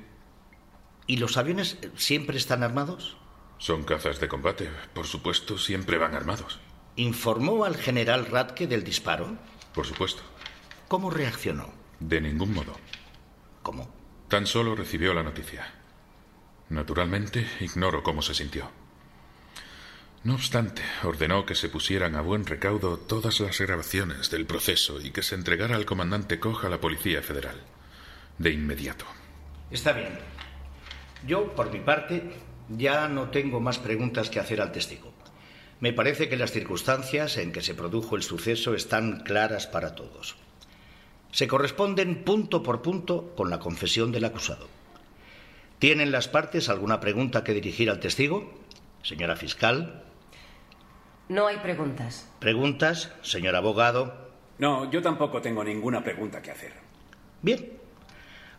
¿Y los aviones siempre están armados? Son cazas de combate. Por supuesto, siempre van armados. ¿Informó al general Radke del disparo? Por supuesto. ¿Cómo reaccionó? De ningún modo. ¿Cómo? Tan solo recibió la noticia. Naturalmente, ignoro cómo se sintió. No obstante, ordenó que se pusieran a buen recaudo todas las grabaciones del proceso y que se entregara al comandante Koch a la Policía Federal. De inmediato. Está bien. Yo, por mi parte, ya no tengo más preguntas que hacer al testigo. Me parece que las circunstancias en que se produjo el suceso están claras para todos. Se corresponden punto por punto con la confesión del acusado. ¿Tienen las partes alguna pregunta que dirigir al testigo? Señora fiscal. No hay preguntas. ¿Preguntas, señor abogado? No, yo tampoco tengo ninguna pregunta que hacer. Bien.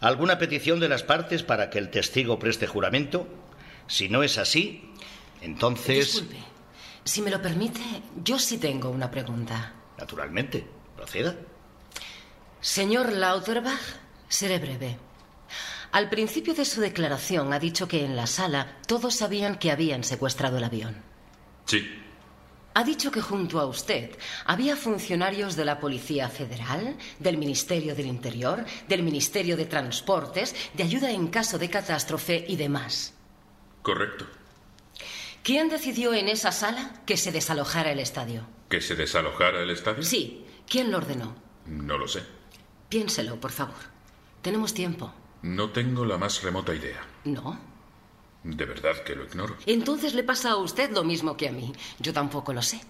¿Alguna petición de las partes para que el testigo preste juramento? Si no es así, entonces... Disculpe. Si me lo permite, yo sí tengo una pregunta. Naturalmente. Proceda. Señor Lauterbach, seré breve. Al principio de su declaración ha dicho que en la sala todos sabían que habían secuestrado el avión. Sí. Ha dicho que junto a usted había funcionarios de la Policía Federal, del Ministerio del Interior, del Ministerio de Transportes, de ayuda en caso de catástrofe y demás. Correcto. ¿Quién decidió en esa sala que se desalojara el estadio? ¿Que se desalojara el estadio? Sí. ¿Quién lo ordenó? No lo sé. Piénselo, por favor. Tenemos tiempo. No tengo la más remota idea. ¿No? De verdad que lo ignoro. Entonces le pasa a usted lo mismo que a mí. Yo tampoco lo sé.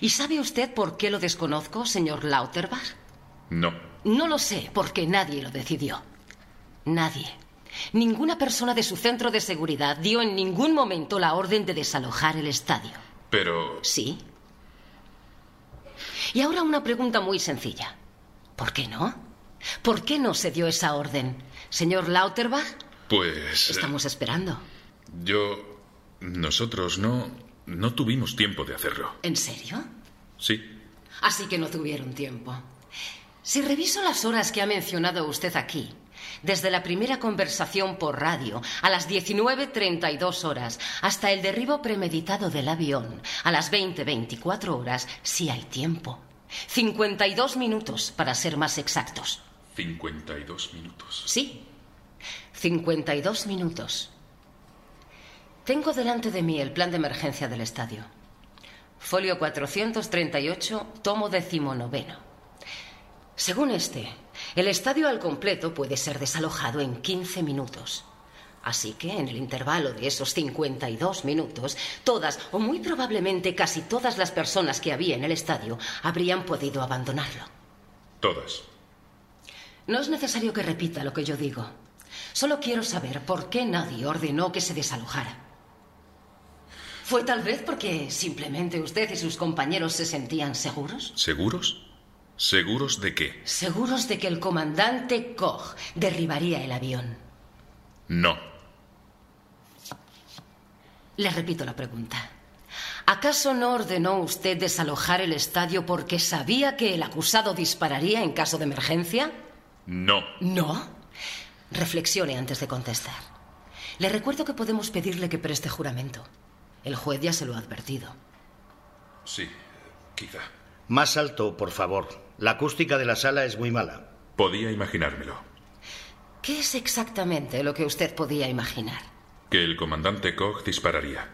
¿Y sabe usted por qué lo desconozco, señor Lauterbach? No. No lo sé, porque nadie lo decidió. Nadie. Ninguna persona de su centro de seguridad dio en ningún momento la orden de desalojar el estadio. Pero... Sí. Y ahora una pregunta muy sencilla. ¿Por qué no? ¿Por qué no se dio esa orden? Señor Lauterbach, Pues... estamos esperando. Yo... Nosotros no... No tuvimos tiempo de hacerlo. ¿En serio? Sí. Así que no tuvieron tiempo. Si reviso las horas que ha mencionado usted aquí, desde la primera conversación por radio a las 19.32 horas hasta el derribo premeditado del avión a las 20.24 horas, sí hay tiempo. 52 minutos, para ser más exactos. 52 minutos. Sí, 52 minutos. Tengo delante de mí el plan de emergencia del estadio. Folio 438, tomo decimonoveno. Según este, el estadio al completo puede ser desalojado en 15 minutos. Así que en el intervalo de esos 52 minutos, todas o muy probablemente casi todas las personas que había en el estadio habrían podido abandonarlo. Todas. No es necesario que repita lo que yo digo. Solo quiero saber por qué nadie ordenó que se desalojara. ¿Fue tal vez porque simplemente usted y sus compañeros se sentían seguros? ¿Seguros? ¿Seguros de qué? Seguros de que el comandante Koch derribaría el avión. No. Le repito la pregunta. ¿Acaso no ordenó usted desalojar el estadio porque sabía que el acusado dispararía en caso de emergencia? No. ¿No? Reflexione antes de contestar. Le recuerdo que podemos pedirle que preste juramento. El juez ya se lo ha advertido. Sí, quizá. Más alto, por favor. La acústica de la sala es muy mala. Podía imaginármelo. ¿Qué es exactamente lo que usted podía imaginar? Que el comandante Koch dispararía.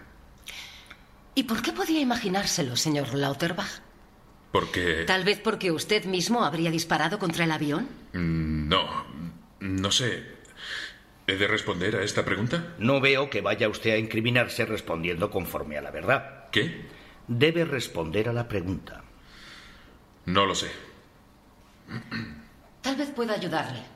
¿Y por qué podía imaginárselo, señor Lauterbach? Porque... ¿Tal vez porque usted mismo habría disparado contra el avión? Mm, No, no sé. ¿He de responder a esta pregunta? No veo que vaya usted a incriminarse respondiendo conforme a la verdad. ¿Qué? Debe responder a la pregunta. No lo sé. Tal vez pueda ayudarle.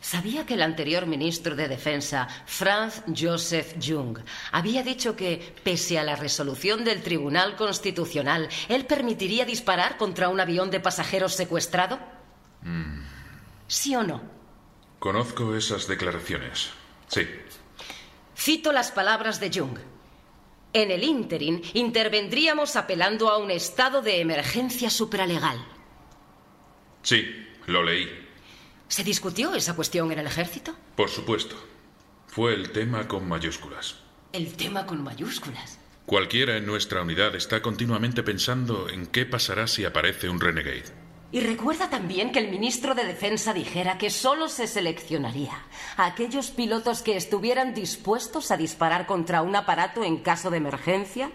¿Sabía que el anterior ministro de Defensa, Franz Joseph Jung, había dicho que, pese a la resolución del Tribunal Constitucional, él permitiría disparar contra un avión de pasajeros secuestrado? Mm, ¿Sí o no? Conozco esas declaraciones. Sí. Cito las palabras de Jung. En el ínterin intervendríamos apelando a un estado de emergencia supralegal. Sí, lo leí. ¿Se discutió esa cuestión en el ejército? Por supuesto. Fue el tema con mayúsculas. El tema con mayúsculas. Cualquiera en nuestra unidad está continuamente pensando en qué pasará si aparece un renegade. Y recuerda también que el ministro de Defensa dijera que solo se seleccionaría a aquellos pilotos que estuvieran dispuestos a disparar contra un aparato en caso de emergencia.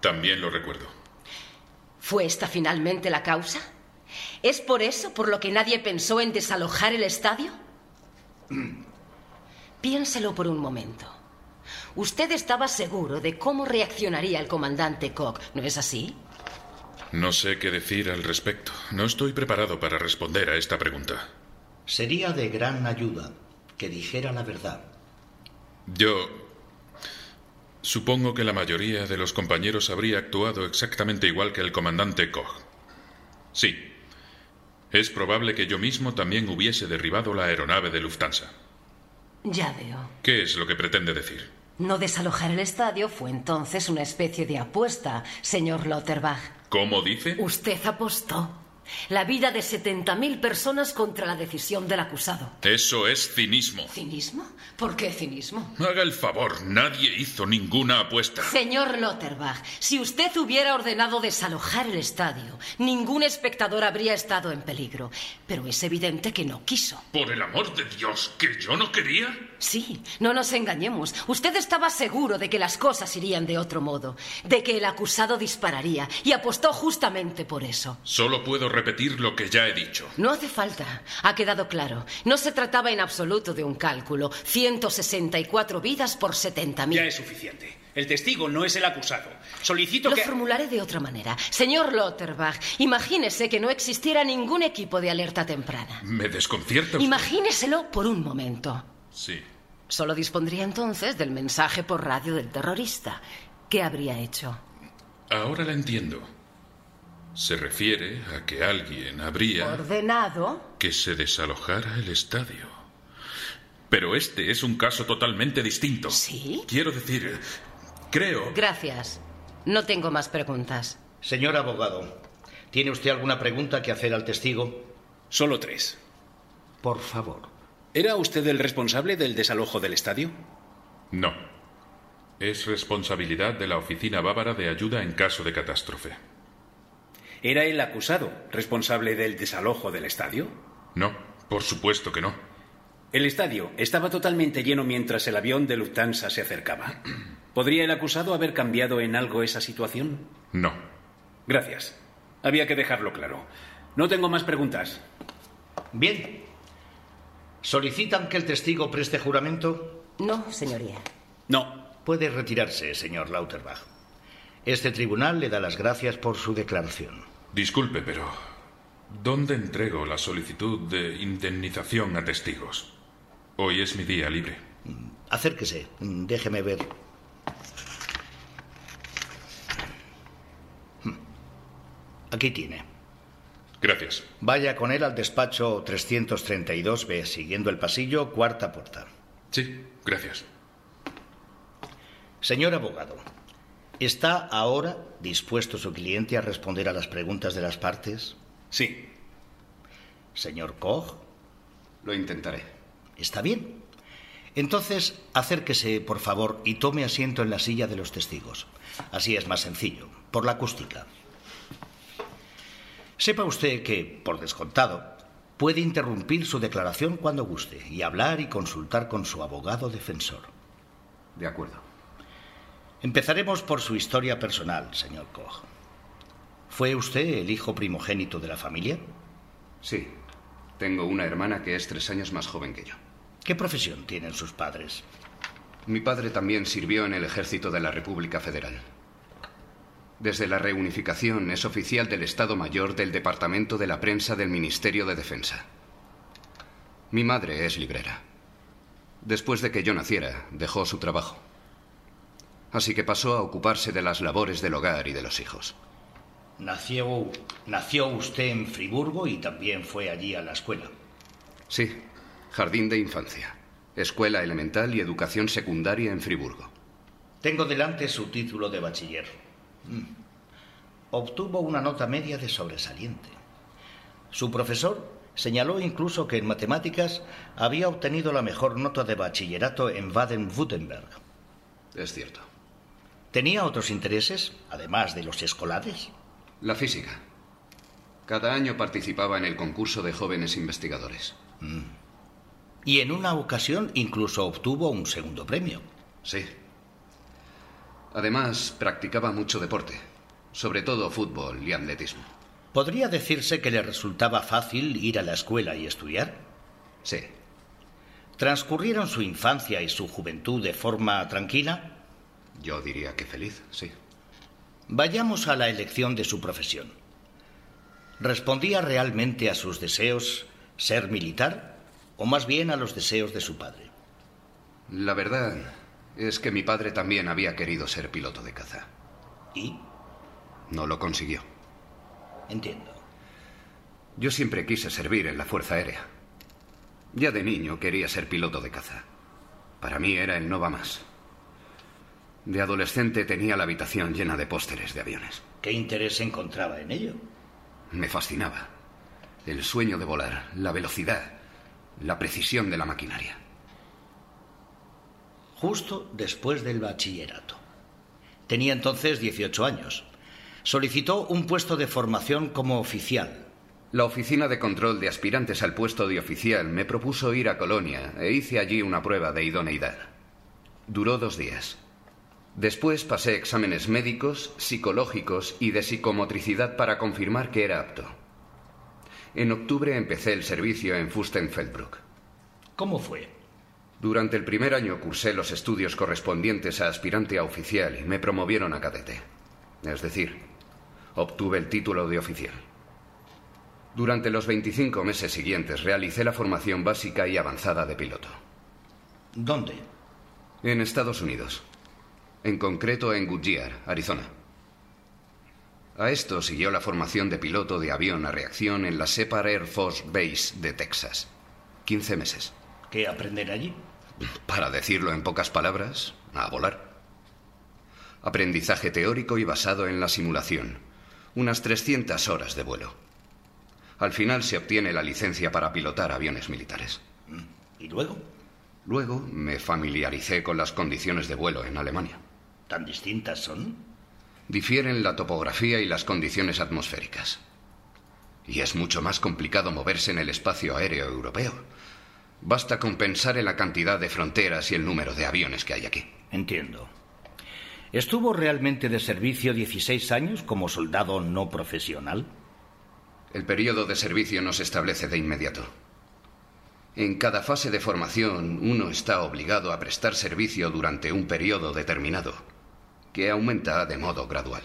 También lo recuerdo. ¿Fue esta finalmente la causa? ¿Es por eso por lo que nadie pensó en desalojar el estadio? [clears throat] Piénselo por un momento. Usted estaba seguro de cómo reaccionaría el comandante Koch, ¿no es así? No sé qué decir al respecto. No estoy preparado para responder a esta pregunta. Sería de gran ayuda que dijera la verdad. Yo supongo que la mayoría de los compañeros habría actuado exactamente igual que el comandante Koch. Sí. Es probable que yo mismo también hubiese derribado la aeronave de Lufthansa. Ya veo. ¿Qué es lo que pretende decir? No desalojar el estadio fue entonces una especie de apuesta, señor Lauterbach. ¿Cómo dice? Usted apostó. La vida de 70.000 personas contra la decisión del acusado. Eso es cinismo. ¿Cinismo? ¿Por qué cinismo? Haga el favor, nadie hizo ninguna apuesta. Señor Lotterbach, si usted hubiera ordenado desalojar el estadio, ningún espectador habría estado en peligro. Pero es evidente que no quiso. Por el amor de Dios, ¿que yo no quería? Sí, no nos engañemos. Usted estaba seguro de que las cosas irían de otro modo, de que el acusado dispararía, y apostó justamente por eso. Solo puedo repetir lo que ya he dicho. No hace falta. Ha quedado claro. No se trataba en absoluto de un cálculo. 164 vidas por 70.000. Ya es suficiente. El testigo no es el acusado. Solicito Lo que... formularé de otra manera. Señor Lotterbach, imagínese que no existiera ningún equipo de alerta temprana. Me desconcierta usted. Imagíneselo por un momento. Sí. Solo dispondría entonces del mensaje por radio del terrorista. ¿Qué habría hecho? Ahora la entiendo. Se refiere a que alguien habría Ordenado. que se desalojara el estadio. Pero este es un caso totalmente distinto. ¿Sí? Quiero decir, creo... Gracias. No tengo más preguntas. Señor abogado, ¿tiene usted alguna pregunta que hacer al testigo? Solo tres. Por favor. ¿Era usted el responsable del desalojo del estadio? No. Es responsabilidad de la Oficina Bávara de Ayuda en caso de catástrofe. ¿Era el acusado responsable del desalojo del estadio? No, por supuesto que no. El estadio estaba totalmente lleno mientras el avión de Lufthansa se acercaba. ¿Podría el acusado haber cambiado en algo esa situación? No. Gracias. Había que dejarlo claro. No tengo más preguntas. Bien. ¿Solicitan que el testigo preste juramento? No, señoría. No. Puede retirarse, señor Lauterbach. Este tribunal le da las gracias por su declaración. Disculpe, pero ¿dónde entrego la solicitud de indemnización a testigos? Hoy es mi día libre. Acérquese, déjeme ver. Aquí tiene. Gracias. Vaya con él al despacho 332B, siguiendo el pasillo, cuarta puerta. Sí, gracias. Señor abogado, ¿está ahora dispuesto su cliente a responder a las preguntas de las partes? Sí. Señor Koch. Lo intentaré. Está bien. Entonces, acérquese, por favor, y tome asiento en la silla de los testigos. Así es más sencillo, por la acústica. Sepa usted que, por descontado, puede interrumpir su declaración cuando guste y hablar y consultar con su abogado defensor. De acuerdo. Empezaremos por su historia personal, señor Koch. ¿Fue usted el hijo primogénito de la familia? Sí. Tengo una hermana que es tres años más joven que yo. ¿Qué profesión tienen sus padres? Mi padre también sirvió en el ejército de la República Federal. Desde la reunificación es oficial del Estado Mayor del Departamento de la Prensa del Ministerio de Defensa. Mi madre es librera. Después de que yo naciera, dejó su trabajo. Así que pasó a ocuparse de las labores del hogar y de los hijos. Nació, nació usted en Friburgo y también fue allí a la escuela. Sí, jardín de infancia, escuela elemental y educación secundaria en Friburgo. Tengo delante su título de bachiller. Mm. Obtuvo una nota media de sobresaliente. Su profesor señaló incluso que en matemáticas había obtenido la mejor nota de bachillerato en Baden-Württemberg. Es cierto. ¿Tenía otros intereses, además de los escolares? La física. Cada año participaba en el concurso de jóvenes investigadores. Mm. Y en una ocasión incluso obtuvo un segundo premio. Sí. Además, practicaba mucho deporte, sobre todo fútbol y atletismo. ¿Podría decirse que le resultaba fácil ir a la escuela y estudiar? Sí. ¿Transcurrieron su infancia y su juventud de forma tranquila? Yo diría que feliz, sí. Vayamos a la elección de su profesión. ¿Respondía realmente a sus deseos ser militar o más bien a los deseos de su padre? La verdad es que mi padre también había querido ser piloto de caza. ¿Y? No lo consiguió. Entiendo. Yo siempre quise servir en la Fuerza Aérea. Ya de niño quería ser piloto de caza. Para mí era el no va más. De adolescente tenía la habitación llena de pósteres de aviones. ¿Qué interés encontraba en ello? Me fascinaba. El sueño de volar, la velocidad, la precisión de la maquinaria. Justo después del bachillerato. Tenía entonces 18 años. Solicitó un puesto de formación como oficial. La Oficina de Control de Aspirantes al puesto de oficial me propuso ir a Colonia e hice allí una prueba de idoneidad. Duró dos días. Después pasé exámenes médicos, psicológicos y de psicomotricidad para confirmar que era apto. En octubre empecé el servicio en Fustenfeldbruck. ¿Cómo fue? Durante el primer año cursé los estudios correspondientes a aspirante a oficial y me promovieron a cadete. Es decir, obtuve el título de oficial. Durante los 25 meses siguientes realicé la formación básica y avanzada de piloto. ¿Dónde? En Estados Unidos. En concreto en Goodyear, Arizona. A esto siguió la formación de piloto de avión a reacción en la Separ Air Force Base de Texas. 15 meses. ¿Qué aprender allí? Para decirlo en pocas palabras, a volar. Aprendizaje teórico y basado en la simulación. Unas 300 horas de vuelo. Al final se obtiene la licencia para pilotar aviones militares. ¿Y luego? Luego me familiaricé con las condiciones de vuelo en Alemania. ¿Tan distintas son? Difieren la topografía y las condiciones atmosféricas. Y es mucho más complicado moverse en el espacio aéreo europeo. Basta con pensar en la cantidad de fronteras y el número de aviones que hay aquí. Entiendo. ¿Estuvo realmente de servicio 16 años como soldado no profesional? El periodo de servicio no se establece de inmediato. En cada fase de formación uno está obligado a prestar servicio durante un periodo determinado, que aumenta de modo gradual.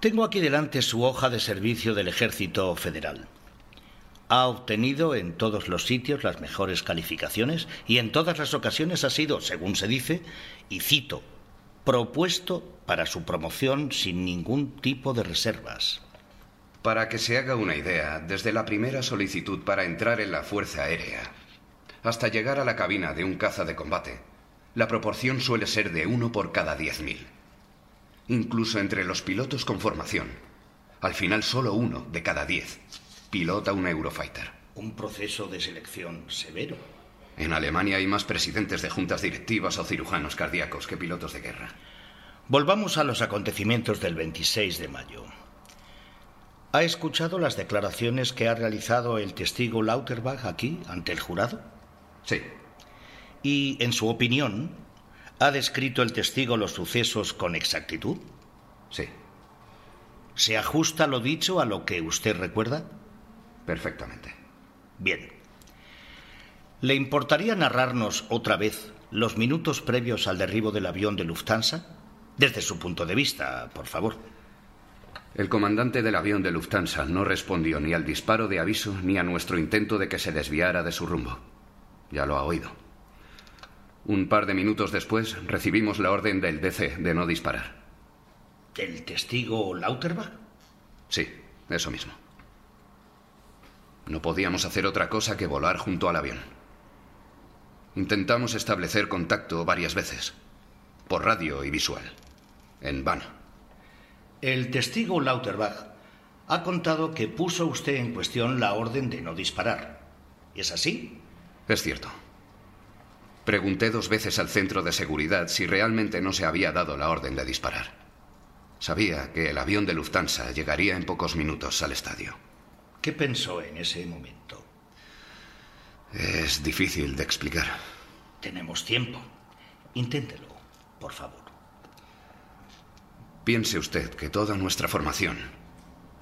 Tengo aquí delante su hoja de servicio del Ejército Federal. Ha obtenido en todos los sitios las mejores calificaciones y en todas las ocasiones ha sido, según se dice, y cito, propuesto para su promoción sin ningún tipo de reservas. Para que se haga una idea, desde la primera solicitud para entrar en la Fuerza Aérea hasta llegar a la cabina de un caza de combate, la proporción suele ser de uno por cada diez mil. Incluso entre los pilotos con formación, al final solo uno de cada diez pilota un Eurofighter. Un proceso de selección severo. En Alemania hay más presidentes de juntas directivas o cirujanos cardíacos que pilotos de guerra. Volvamos a los acontecimientos del 26 de mayo. ¿Ha escuchado las declaraciones que ha realizado el testigo Lauterbach aquí, ante el jurado? Sí. ¿Y, en su opinión, ha descrito el testigo los sucesos con exactitud? Sí. ¿Se ajusta lo dicho a lo que usted recuerda? Perfectamente. Bien. ¿Le importaría narrarnos otra vez los minutos previos al derribo del avión de Lufthansa? Desde su punto de vista, por favor. El comandante del avión de Lufthansa no respondió ni al disparo de aviso ni a nuestro intento de que se desviara de su rumbo. Ya lo ha oído. Un par de minutos después recibimos la orden del DC de no disparar. ¿Del testigo Lauterbach? Sí, eso mismo. No podíamos hacer otra cosa que volar junto al avión. Intentamos establecer contacto varias veces, por radio y visual, en vano. El testigo Lauterbach ha contado que puso usted en cuestión la orden de no disparar. ¿Es así? Es cierto. Pregunté dos veces al centro de seguridad si realmente no se había dado la orden de disparar. Sabía que el avión de Lufthansa llegaría en pocos minutos al estadio. ¿Qué pensó en ese momento? Es difícil de explicar. Tenemos tiempo. Inténtelo, por favor. Piense usted que toda nuestra formación,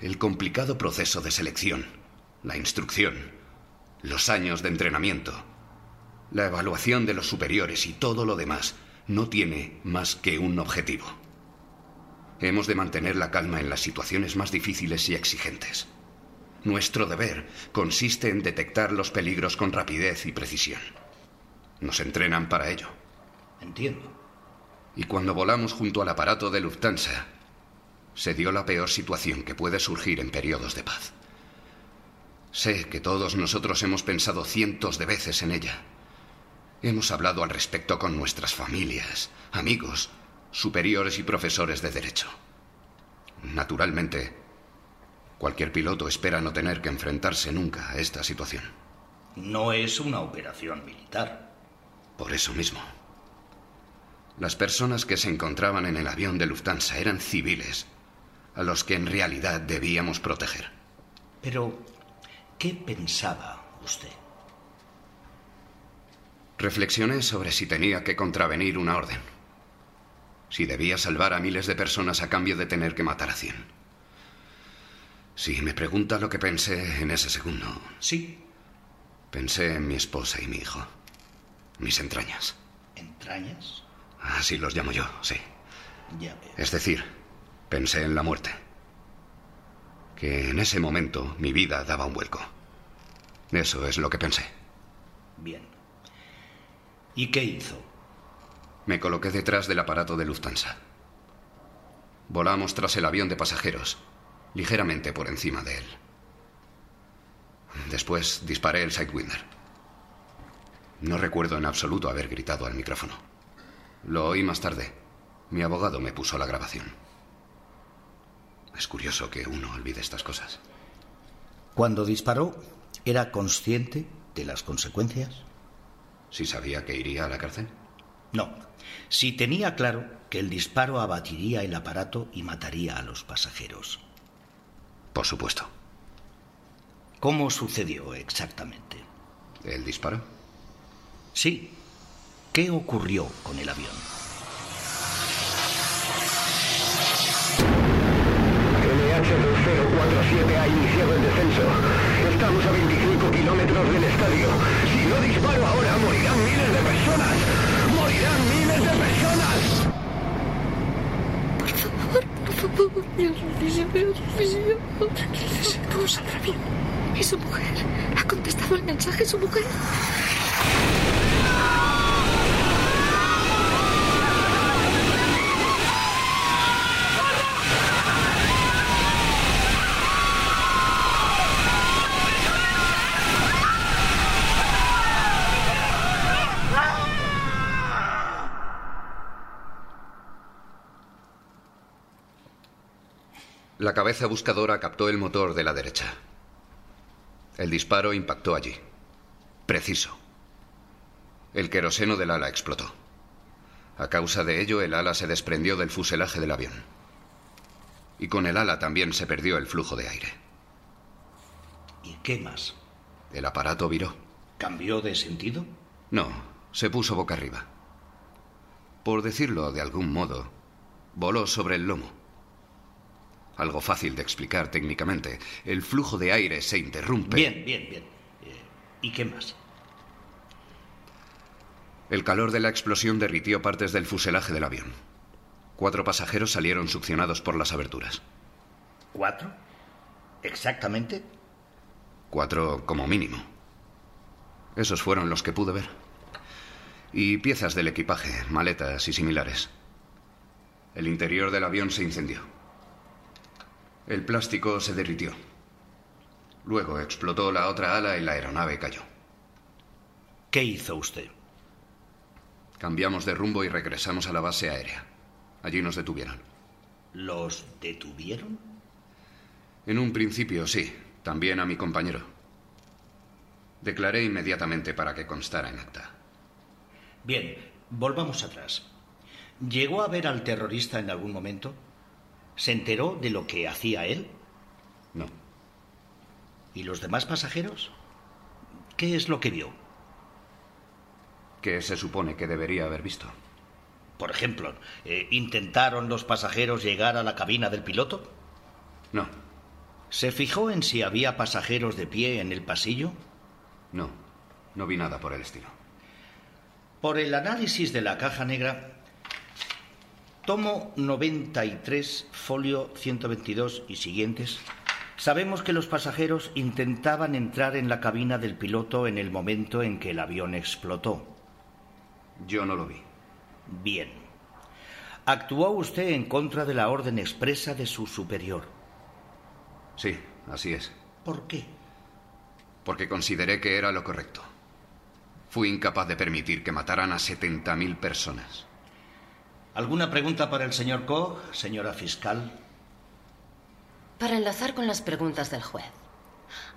el complicado proceso de selección, la instrucción, los años de entrenamiento, la evaluación de los superiores y todo lo demás no tiene más que un objetivo. Hemos de mantener la calma en las situaciones más difíciles y exigentes. Nuestro deber consiste en detectar los peligros con rapidez y precisión. Nos entrenan para ello. Entiendo. Y cuando volamos junto al aparato de Lufthansa, se dio la peor situación que puede surgir en periodos de paz. Sé que todos nosotros hemos pensado cientos de veces en ella. Hemos hablado al respecto con nuestras familias, amigos, superiores y profesores de derecho. Naturalmente, Cualquier piloto espera no tener que enfrentarse nunca a esta situación. No es una operación militar. Por eso mismo. Las personas que se encontraban en el avión de Lufthansa eran civiles, a los que en realidad debíamos proteger. Pero, ¿qué pensaba usted? Reflexioné sobre si tenía que contravenir una orden. Si debía salvar a miles de personas a cambio de tener que matar a cien. Si me pregunta lo que pensé en ese segundo. Sí. Pensé en mi esposa y mi hijo. Mis entrañas. ¿Entrañas? Así los llamo yo, sí. Ya veo. Es decir, pensé en la muerte. Que en ese momento mi vida daba un vuelco. Eso es lo que pensé. Bien. ¿Y qué hizo? Me coloqué detrás del aparato de Lufthansa. Volamos tras el avión de pasajeros, ligeramente por encima de él. Después disparé el Sidewinder. No recuerdo en absoluto haber gritado al micrófono. Lo oí más tarde. Mi abogado me puso la grabación. Es curioso que uno olvide estas cosas. Cuando disparó, ¿era consciente de las consecuencias? ¿Si sabía que iría a la cárcel? No. Si tenía claro que el disparo abatiría el aparato y mataría a los pasajeros. Por supuesto. ¿Cómo sucedió exactamente? ¿El disparo? Sí. ¿Qué ocurrió con el avión? NH2047 ha iniciado el descenso. Estamos a 25 kilómetros del estadio. Si no disparo ahora, morirán miles de personas. ¡Morirán miles de personas! Por favor, por favor, Dios mío, Dios mío. Todo saldrá bien. Es su mujer. Ha contestado el mensaje su mujer. La cabeza buscadora captó el motor de la derecha. El disparo impactó allí. Preciso. El queroseno del ala explotó. A causa de ello, el ala se desprendió del fuselaje del avión. Y con el ala también se perdió el flujo de aire. ¿Y qué más? El aparato viró. ¿Cambió de sentido? No, se puso boca arriba. Por decirlo de algún modo, voló sobre el lomo. Algo fácil de explicar técnicamente. El flujo de aire se interrumpe. Bien, bien, bien. Eh, ¿Y qué más? El calor de la explosión derritió partes del fuselaje del avión. Cuatro pasajeros salieron succionados por las aberturas. ¿Cuatro? ¿Exactamente? Cuatro como mínimo. Esos fueron los que pude ver. Y piezas del equipaje, maletas y similares. El interior del avión se incendió. El plástico se derritió. Luego explotó la otra ala y la aeronave cayó. ¿Qué hizo usted? Cambiamos de rumbo y regresamos a la base aérea. Allí nos detuvieron. ¿Los detuvieron? En un principio sí, también a mi compañero. Declaré inmediatamente para que constara en acta. Bien, volvamos atrás. ¿Llegó a ver al terrorista en algún momento? ¿Se enteró de lo que hacía él? No. ¿Y los demás pasajeros? ¿Qué es lo que vio? ¿Qué se supone que debería haber visto? Por ejemplo, eh, ¿intentaron los pasajeros llegar a la cabina del piloto? No. ¿Se fijó en si había pasajeros de pie en el pasillo? No, no vi nada por el estilo. Por el análisis de la caja negra, tomo 93, folio 122 y siguientes, sabemos que los pasajeros intentaban entrar en la cabina del piloto en el momento en que el avión explotó. Yo no lo vi. Bien. ¿Actuó usted en contra de la orden expresa de su superior? Sí, así es. ¿Por qué? Porque consideré que era lo correcto. Fui incapaz de permitir que mataran a 70.000 personas. ¿Alguna pregunta para el señor Koch, señora fiscal? Para enlazar con las preguntas del juez,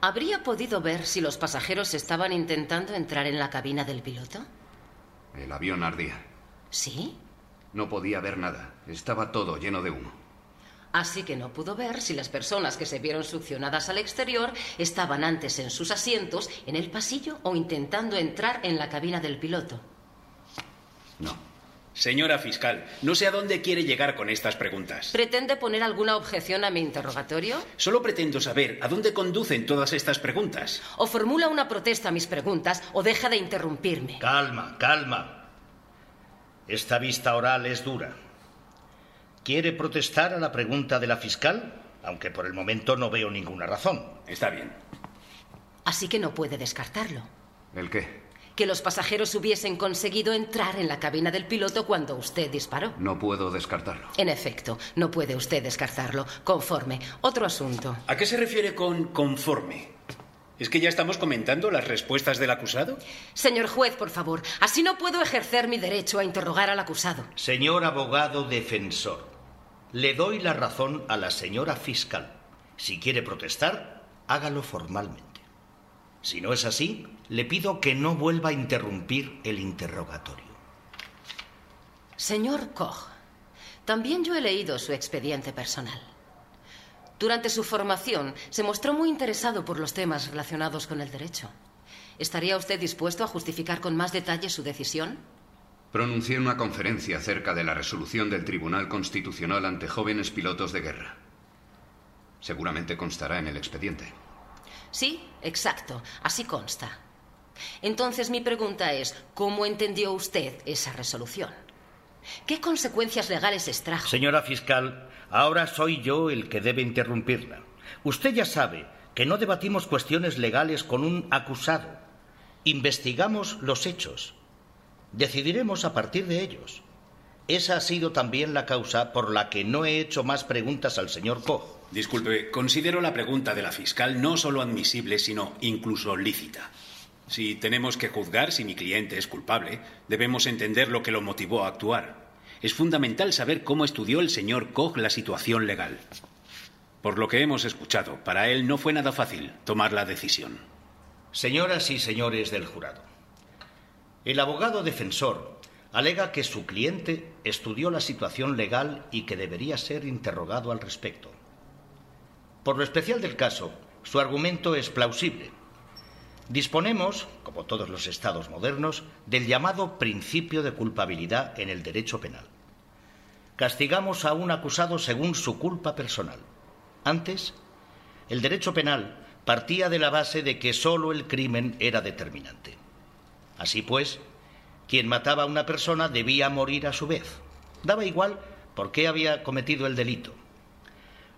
¿habría podido ver si los pasajeros estaban intentando entrar en la cabina del piloto? El avión ardía. ¿Sí? No podía ver nada. Estaba todo lleno de humo. Así que no pudo ver si las personas que se vieron succionadas al exterior estaban antes en sus asientos, en el pasillo o intentando entrar en la cabina del piloto. No. Señora fiscal, no sé a dónde quiere llegar con estas preguntas. ¿Pretende poner alguna objeción a mi interrogatorio? Solo pretendo saber a dónde conducen todas estas preguntas. O formula una protesta a mis preguntas o deja de interrumpirme. Calma, calma. Esta vista oral es dura. ¿Quiere protestar a la pregunta de la fiscal? Aunque por el momento no veo ninguna razón. Está bien. Así que no puede descartarlo. ¿El qué? Que los pasajeros hubiesen conseguido entrar en la cabina del piloto cuando usted disparó. No puedo descartarlo. En efecto, no puede usted descartarlo. Conforme. Otro asunto. ¿A qué se refiere con conforme? ¿Es que ya estamos comentando las respuestas del acusado? Señor juez, por favor, así no puedo ejercer mi derecho a interrogar al acusado. Señor abogado defensor, le doy la razón a la señora fiscal. Si quiere protestar, hágalo formalmente. Si no es así, le pido que no vuelva a interrumpir el interrogatorio. Señor Koch, también yo he leído su expediente personal. Durante su formación se mostró muy interesado por los temas relacionados con el derecho. ¿Estaría usted dispuesto a justificar con más detalle su decisión? Pronuncié una conferencia acerca de la resolución del Tribunal Constitucional ante jóvenes pilotos de guerra. Seguramente constará en el expediente. Sí, exacto, así consta. Entonces mi pregunta es, ¿cómo entendió usted esa resolución? ¿Qué consecuencias legales extrajo? Señora fiscal, ahora soy yo el que debe interrumpirla. Usted ya sabe que no debatimos cuestiones legales con un acusado. Investigamos los hechos. Decidiremos a partir de ellos. Esa ha sido también la causa por la que no he hecho más preguntas al señor Koch. Disculpe, considero la pregunta de la fiscal no solo admisible, sino incluso lícita. Si tenemos que juzgar si mi cliente es culpable, debemos entender lo que lo motivó a actuar. Es fundamental saber cómo estudió el señor Koch la situación legal. Por lo que hemos escuchado, para él no fue nada fácil tomar la decisión. Señoras y señores del jurado, el abogado defensor alega que su cliente estudió la situación legal y que debería ser interrogado al respecto. Por lo especial del caso, su argumento es plausible. Disponemos, como todos los estados modernos, del llamado principio de culpabilidad en el derecho penal. Castigamos a un acusado según su culpa personal. Antes, el derecho penal partía de la base de que sólo el crimen era determinante. Así pues, quien mataba a una persona debía morir a su vez. Daba igual por qué había cometido el delito.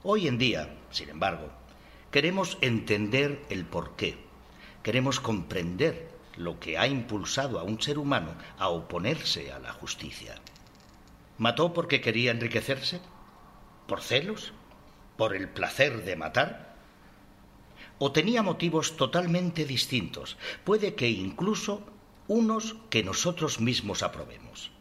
Hoy en día, sin embargo, queremos entender el porqué. Queremos comprender lo que ha impulsado a un ser humano a oponerse a la justicia. ¿Mató porque quería enriquecerse? ¿Por celos? ¿Por el placer de matar? ¿O tenía motivos totalmente distintos? Puede que incluso unos que nosotros mismos aprobemos.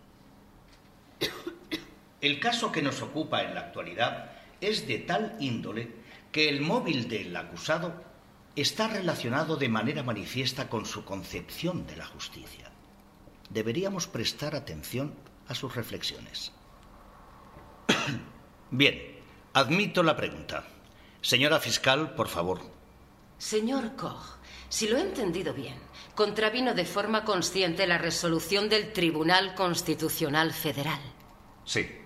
El caso que nos ocupa en la actualidad es de tal índole que el móvil del acusado está relacionado de manera manifiesta con su concepción de la justicia. Deberíamos prestar atención a sus reflexiones. [coughs] Bien, admito la pregunta. Señora fiscal, por favor. Señor Koch, si lo he entendido bien, contravino de forma consciente la resolución del Tribunal Constitucional Federal. Sí.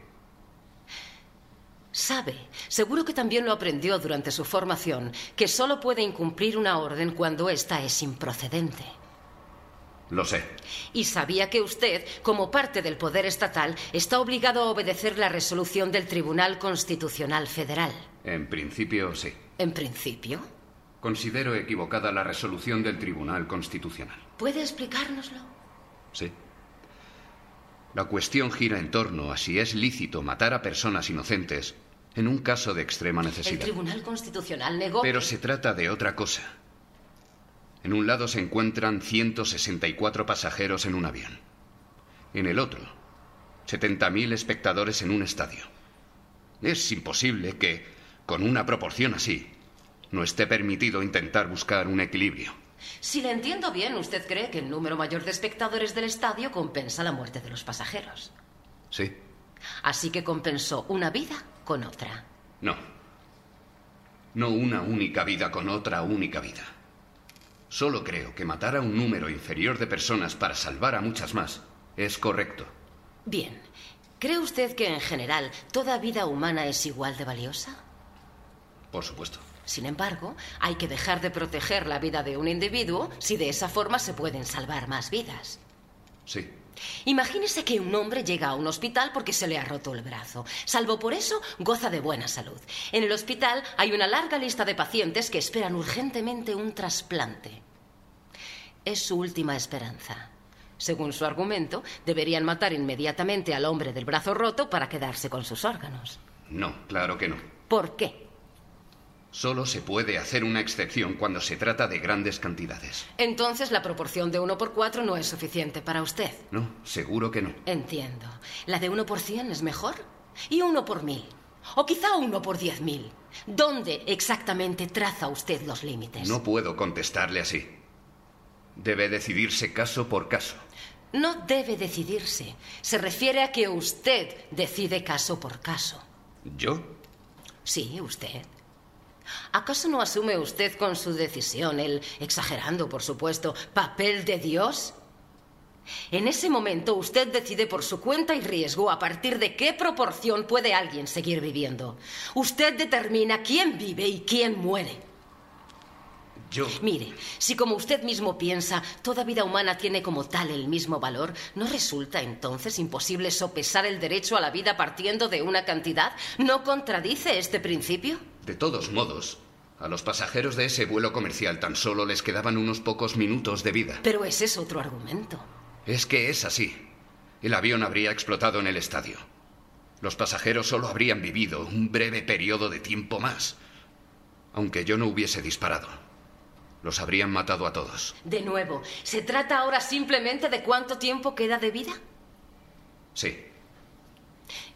Sabe, seguro que también lo aprendió durante su formación, que solo puede incumplir una orden cuando ésta es improcedente. Lo sé. Y sabía que usted, como parte del poder estatal, está obligado a obedecer la resolución del Tribunal Constitucional Federal. En principio, sí. ¿En principio? Considero equivocada la resolución del Tribunal Constitucional. ¿Puede explicárnoslo? Sí. La cuestión gira en torno a si es lícito matar a personas inocentes en un caso de extrema El necesidad. Tribunal Constitucional negó. Pero se trata de otra cosa. En un lado se encuentran 164 pasajeros en un avión. En el otro, 70.000 espectadores en un estadio. Es imposible que, con una proporción así, no esté permitido intentar buscar un equilibrio. Si le entiendo bien, usted cree que el número mayor de espectadores del estadio compensa la muerte de los pasajeros. Sí. Así que compensó una vida con otra. No. No una única vida con otra única vida. Solo creo que matar a un número inferior de personas para salvar a muchas más es correcto. Bien. ¿Cree usted que en general toda vida humana es igual de valiosa? Por supuesto. Sin embargo, hay que dejar de proteger la vida de un individuo si de esa forma se pueden salvar más vidas. Sí. Imagínese que un hombre llega a un hospital porque se le ha roto el brazo. Salvo por eso, goza de buena salud. En el hospital hay una larga lista de pacientes que esperan urgentemente un trasplante. Es su última esperanza. Según su argumento, deberían matar inmediatamente al hombre del brazo roto para quedarse con sus órganos. No, claro que no. ¿Por qué? Solo se puede hacer una excepción cuando se trata de grandes cantidades. Entonces la proporción de uno por cuatro no es suficiente para usted. No, seguro que no. Entiendo. ¿La de uno por cien es mejor? ¿Y uno por mil? ¿O quizá uno por diez mil? ¿Dónde exactamente traza usted los límites? No puedo contestarle así. Debe decidirse caso por caso. No debe decidirse. Se refiere a que usted decide caso por caso. ¿Yo? Sí, usted. ¿Acaso no asume usted con su decisión el, exagerando por supuesto, papel de Dios? En ese momento usted decide por su cuenta y riesgo a partir de qué proporción puede alguien seguir viviendo. Usted determina quién vive y quién muere. Yo. Mire, si como usted mismo piensa, toda vida humana tiene como tal el mismo valor, ¿no resulta entonces imposible sopesar el derecho a la vida partiendo de una cantidad? ¿No contradice este principio? De todos modos, a los pasajeros de ese vuelo comercial tan solo les quedaban unos pocos minutos de vida. Pero ese es otro argumento. Es que es así. El avión habría explotado en el estadio. Los pasajeros solo habrían vivido un breve periodo de tiempo más. Aunque yo no hubiese disparado. Los habrían matado a todos. De nuevo, ¿se trata ahora simplemente de cuánto tiempo queda de vida? Sí.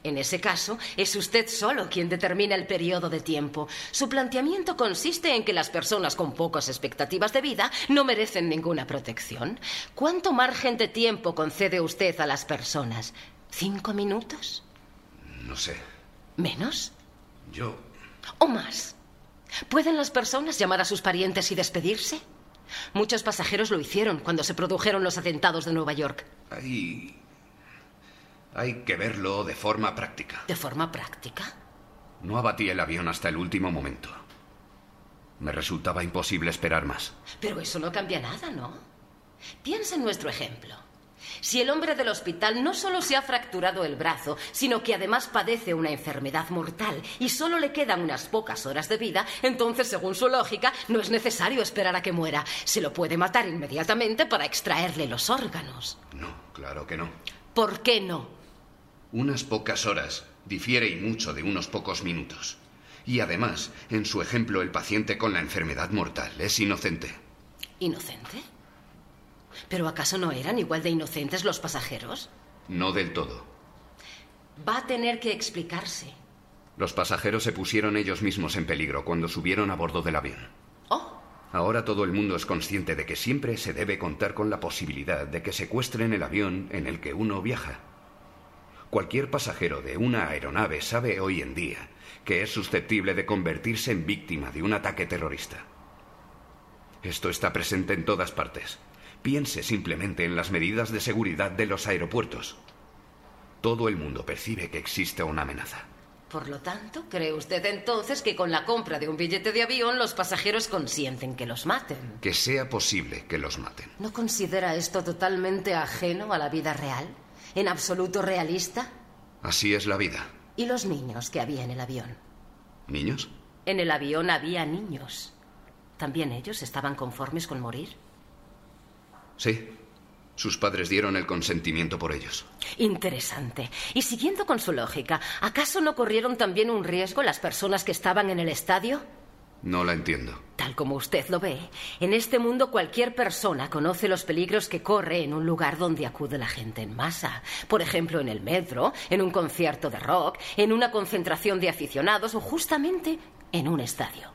En ese caso, es usted solo quien determina el periodo de tiempo. Su planteamiento consiste en que las personas con pocas expectativas de vida no merecen ninguna protección. ¿Cuánto margen de tiempo concede usted a las personas? ¿Cinco minutos? No sé. ¿Menos? Yo. ¿O más? ¿Pueden las personas llamar a sus parientes y despedirse? Muchos pasajeros lo hicieron cuando se produjeron los atentados de Nueva York. Hay. Hay que verlo de forma práctica. ¿De forma práctica? No abatí el avión hasta el último momento. Me resultaba imposible esperar más. Pero eso no cambia nada, ¿no? Piensa en nuestro ejemplo. Si el hombre del hospital no solo se ha fracturado el brazo, sino que además padece una enfermedad mortal y solo le quedan unas pocas horas de vida, entonces, según su lógica, no es necesario esperar a que muera. Se lo puede matar inmediatamente para extraerle los órganos. No, claro que no. ¿Por qué no? Unas pocas horas difiere y mucho de unos pocos minutos. Y además, en su ejemplo, el paciente con la enfermedad mortal es inocente. ¿Inocente? ¿Pero acaso no eran igual de inocentes los pasajeros? No del todo. Va a tener que explicarse. Los pasajeros se pusieron ellos mismos en peligro cuando subieron a bordo del avión. Oh. Ahora todo el mundo es consciente de que siempre se debe contar con la posibilidad de que secuestren el avión en el que uno viaja. Cualquier pasajero de una aeronave sabe hoy en día que es susceptible de convertirse en víctima de un ataque terrorista. Esto está presente en todas partes. Piense simplemente en las medidas de seguridad de los aeropuertos. Todo el mundo percibe que existe una amenaza. Por lo tanto, ¿cree usted entonces que con la compra de un billete de avión los pasajeros consienten que los maten? Que sea posible que los maten. ¿No considera esto totalmente ajeno a la vida real? ¿En absoluto realista? Así es la vida. ¿Y los niños que había en el avión? ¿Niños? En el avión había niños. ¿También ellos estaban conformes con morir? Sí. Sus padres dieron el consentimiento por ellos. Interesante. Y siguiendo con su lógica, ¿acaso no corrieron también un riesgo las personas que estaban en el estadio? No la entiendo. Tal como usted lo ve, en este mundo cualquier persona conoce los peligros que corre en un lugar donde acude la gente en masa. Por ejemplo, en el metro, en un concierto de rock, en una concentración de aficionados o justamente en un estadio.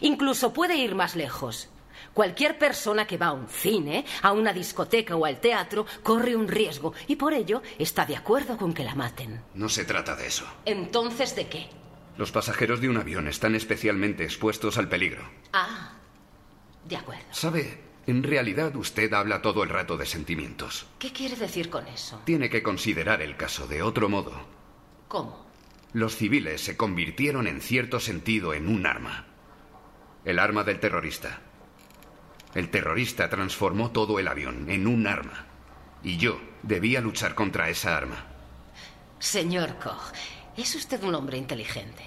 Incluso puede ir más lejos. Cualquier persona que va a un cine, a una discoteca o al teatro corre un riesgo y por ello está de acuerdo con que la maten. No se trata de eso. Entonces, ¿de qué? Los pasajeros de un avión están especialmente expuestos al peligro. Ah, de acuerdo. ¿Sabe? En realidad usted habla todo el rato de sentimientos. ¿Qué quiere decir con eso? Tiene que considerar el caso de otro modo. ¿Cómo? Los civiles se convirtieron en cierto sentido en un arma. El arma del terrorista. El terrorista transformó todo el avión en un arma. Y yo debía luchar contra esa arma. Señor Koch, es usted un hombre inteligente.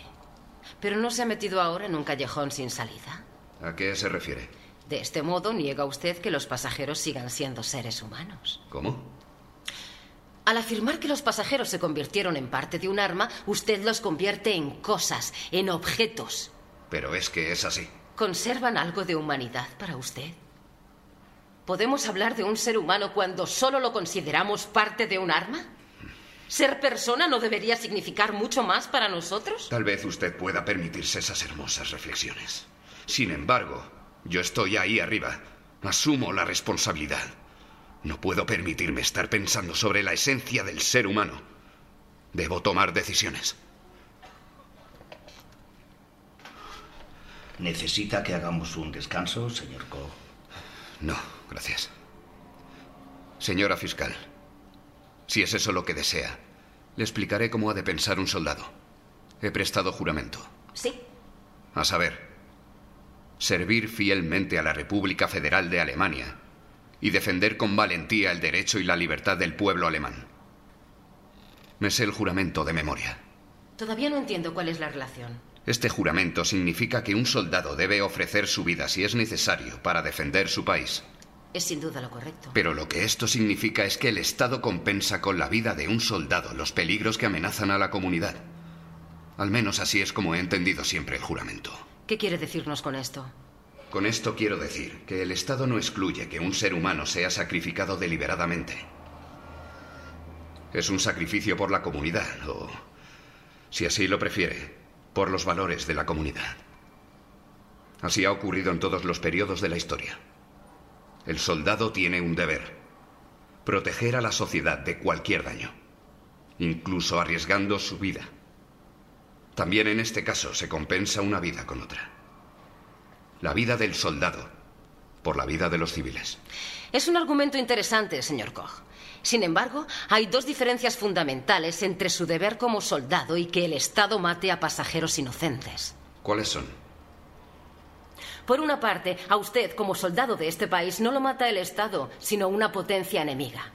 Pero no se ha metido ahora en un callejón sin salida. ¿A qué se refiere? De este modo niega usted que los pasajeros sigan siendo seres humanos. ¿Cómo? Al afirmar que los pasajeros se convirtieron en parte de un arma, usted los convierte en cosas, en objetos. Pero es que es así. ¿Conservan algo de humanidad para usted? ¿Podemos hablar de un ser humano cuando solo lo consideramos parte de un arma? ¿Ser persona no debería significar mucho más para nosotros? Tal vez usted pueda permitirse esas hermosas reflexiones. Sin embargo, yo estoy ahí arriba. Asumo la responsabilidad. No puedo permitirme estar pensando sobre la esencia del ser humano. Debo tomar decisiones. ¿Necesita que hagamos un descanso, señor Koch? No, gracias. Señora fiscal, si es eso lo que desea, le explicaré cómo ha de pensar un soldado. He prestado juramento. Sí. A saber, servir fielmente a la República Federal de Alemania y defender con valentía el derecho y la libertad del pueblo alemán. Me sé el juramento de memoria. Todavía no entiendo cuál es la relación. Este juramento significa que un soldado debe ofrecer su vida si es necesario para defender su país. Es sin duda lo correcto. Pero lo que esto significa es que el Estado compensa con la vida de un soldado los peligros que amenazan a la comunidad. Al menos así es como he entendido siempre el juramento. ¿Qué quiere decirnos con esto? Con esto quiero decir que el Estado no excluye que un ser humano sea sacrificado deliberadamente. Es un sacrificio por la comunidad, o, si así lo prefiere, por los valores de la comunidad. Así ha ocurrido en todos los periodos de la historia. El soldado tiene un deber, proteger a la sociedad de cualquier daño, incluso arriesgando su vida. También en este caso se compensa una vida con otra. La vida del soldado por la vida de los civiles. Es un argumento interesante, señor Koch. Sin embargo, hay dos diferencias fundamentales entre su deber como soldado y que el Estado mate a pasajeros inocentes. ¿Cuáles son? Por una parte, a usted como soldado de este país no lo mata el Estado, sino una potencia enemiga.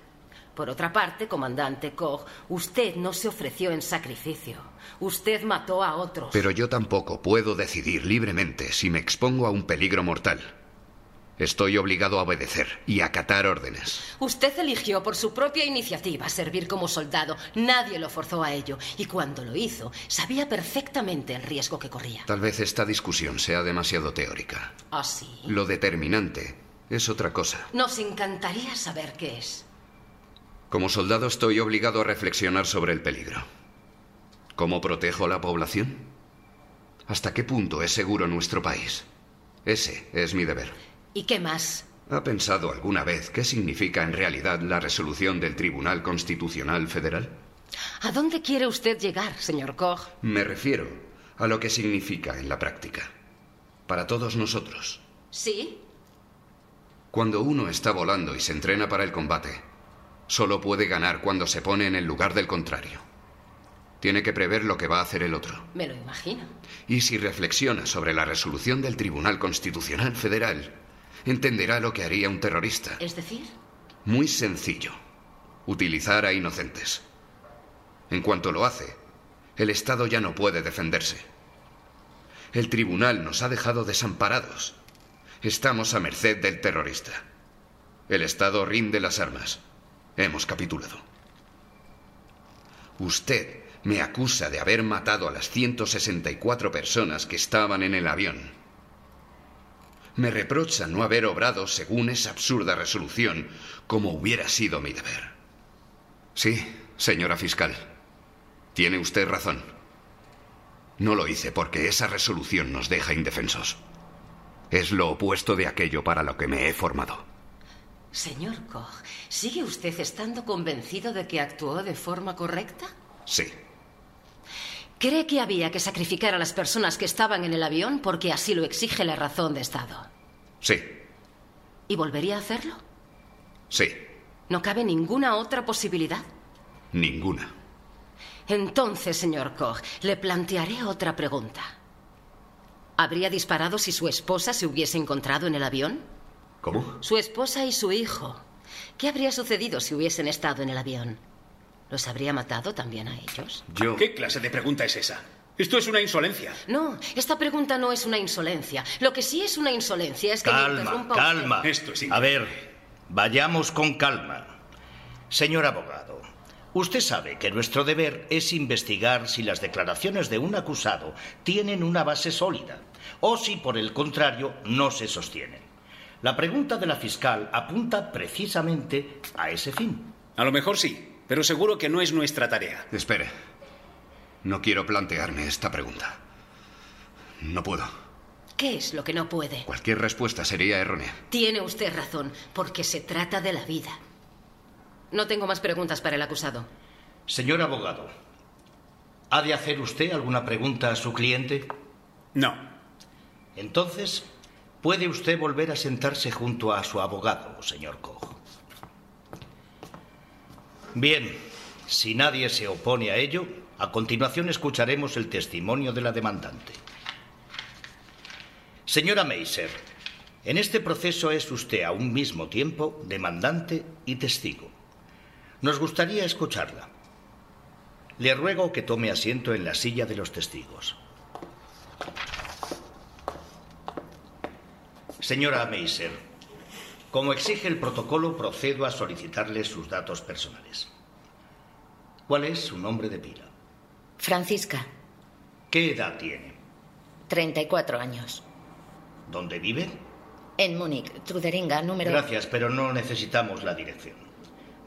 Por otra parte, comandante Koch, usted no se ofreció en sacrificio. Usted mató a otros. Pero yo tampoco puedo decidir libremente si me expongo a un peligro mortal. Estoy obligado a obedecer y a acatar órdenes. Usted eligió por su propia iniciativa servir como soldado. Nadie lo forzó a ello. Y cuando lo hizo, sabía perfectamente el riesgo que corría. Tal vez esta discusión sea demasiado teórica. ¿Ah, sí? Lo determinante es otra cosa. Nos encantaría saber qué es. Como soldado estoy obligado a reflexionar sobre el peligro. ¿Cómo protejo a la población? ¿Hasta qué punto es seguro nuestro país? Ese es mi deber. ¿Y qué más? ¿Ha pensado alguna vez qué significa en realidad la resolución del Tribunal Constitucional Federal? ¿A dónde quiere usted llegar, señor Koch? Me refiero a lo que significa en la práctica. Para todos nosotros. ¿Sí? Cuando uno está volando y se entrena para el combate, solo puede ganar cuando se pone en el lugar del contrario. Tiene que prever lo que va a hacer el otro. Me lo imagino. Y si reflexiona sobre la resolución del Tribunal Constitucional Federal, entenderá lo que haría un terrorista. ¿Es decir? Muy sencillo. Utilizar a inocentes. En cuanto lo hace, el Estado ya no puede defenderse. El tribunal nos ha dejado desamparados. Estamos a merced del terrorista. El Estado rinde las armas. Hemos capitulado. Usted me acusa de haber matado a las 164 personas que estaban en el avión. Me reprocha no haber obrado según esa absurda resolución como hubiera sido mi deber. Sí, señora fiscal. Tiene usted razón. No lo hice porque esa resolución nos deja indefensos. Es lo opuesto de aquello para lo que me he formado. Señor Koch, ¿sigue usted estando convencido de que actuó de forma correcta? Sí. ¿Cree que había que sacrificar a las personas que estaban en el avión porque así lo exige la razón de Estado? Sí. ¿Y volvería a hacerlo? Sí. ¿No cabe ninguna otra posibilidad? Ninguna. Entonces, señor Koch, le plantearé otra pregunta. ¿Habría disparado si su esposa se hubiese encontrado en el avión? ¿Cómo? Su esposa y su hijo. ¿Qué habría sucedido si hubiesen estado en el avión? ¿Los habría matado también a ellos? Yo. ¿Qué clase de pregunta es esa? Esto es una insolencia. No, esta pregunta no es una insolencia. Lo que sí es una insolencia es que me Calma, usted. calma. Esto es A ver, vayamos con calma. Señor abogado, usted sabe que nuestro deber es investigar si las declaraciones de un acusado tienen una base sólida o si, por el contrario, no se sostienen. La pregunta de la fiscal apunta precisamente a ese fin. A lo mejor sí, pero seguro que no es nuestra tarea. Espere. No quiero plantearme esta pregunta. No puedo. ¿Qué es lo que no puede? Cualquier respuesta sería errónea. Tiene usted razón, porque se trata de la vida. No tengo más preguntas para el acusado. Señor abogado, ¿ha de hacer usted alguna pregunta a su cliente? No. Entonces, puede usted volver a sentarse junto a su abogado, señor Koch. Bien, si nadie se opone a ello, a continuación escucharemos el testimonio de la demandante. Señora Meiser, en este proceso es usted a un mismo tiempo demandante y testigo. Nos gustaría escucharla. Le ruego que tome asiento en la silla de los testigos. Señora Meiser, como exige el protocolo, procedo a solicitarle sus datos personales. ¿Cuál es su nombre de pila? Francisca, ¿Qué edad tiene? 34 años. ¿Dónde vive? En Múnich, Truderinga, número... Gracias, pero no necesitamos la dirección.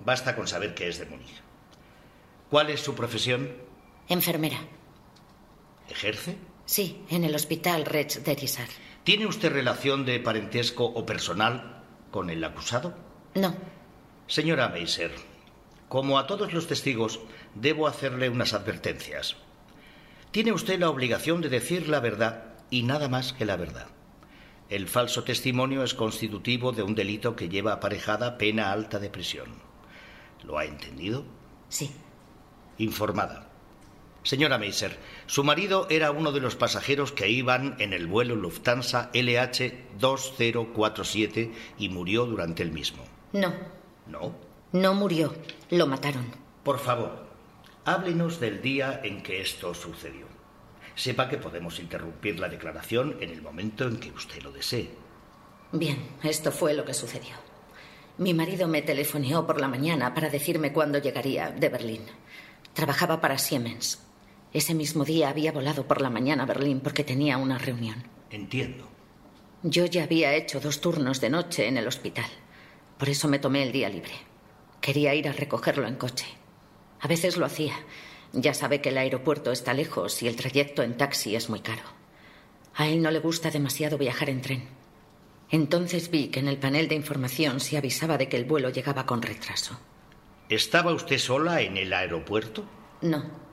Basta con saber que es de Múnich. ¿Cuál es su profesión? Enfermera. ¿Ejerce? Sí, en el hospital Rex de. ¿Tiene usted relación de parentesco o personal con el acusado? No. Señora Meiser, como a todos los testigos, debo hacerle unas advertencias. Tiene usted la obligación de decir la verdad y nada más que la verdad. El falso testimonio es constitutivo de un delito que lleva aparejada pena alta de prisión. ¿Lo ha entendido? Sí. Informada. Señora Meiser, su marido era uno de los pasajeros que iban en el vuelo Lufthansa LH2047 y murió durante el mismo. No. ¿No? No murió. Lo mataron. Por favor, háblenos del día en que esto sucedió. Sepa que podemos interrumpir la declaración en el momento en que usted lo desee. Bien, esto fue lo que sucedió. Mi marido me telefoneó por la mañana para decirme cuándo llegaría de Berlín. Trabajaba para Siemens. Ese mismo día había volado por la mañana a Berlín porque tenía una reunión. Entiendo. Yo ya había hecho dos turnos de noche en el hospital. Por eso me tomé el día libre. Quería ir a recogerlo en coche. A veces lo hacía. Ya sabe que el aeropuerto está lejos y el trayecto en taxi es muy caro. A él no le gusta demasiado viajar en tren. Entonces vi que en el panel de información se avisaba de que el vuelo llegaba con retraso. ¿Estaba usted sola en el aeropuerto? No.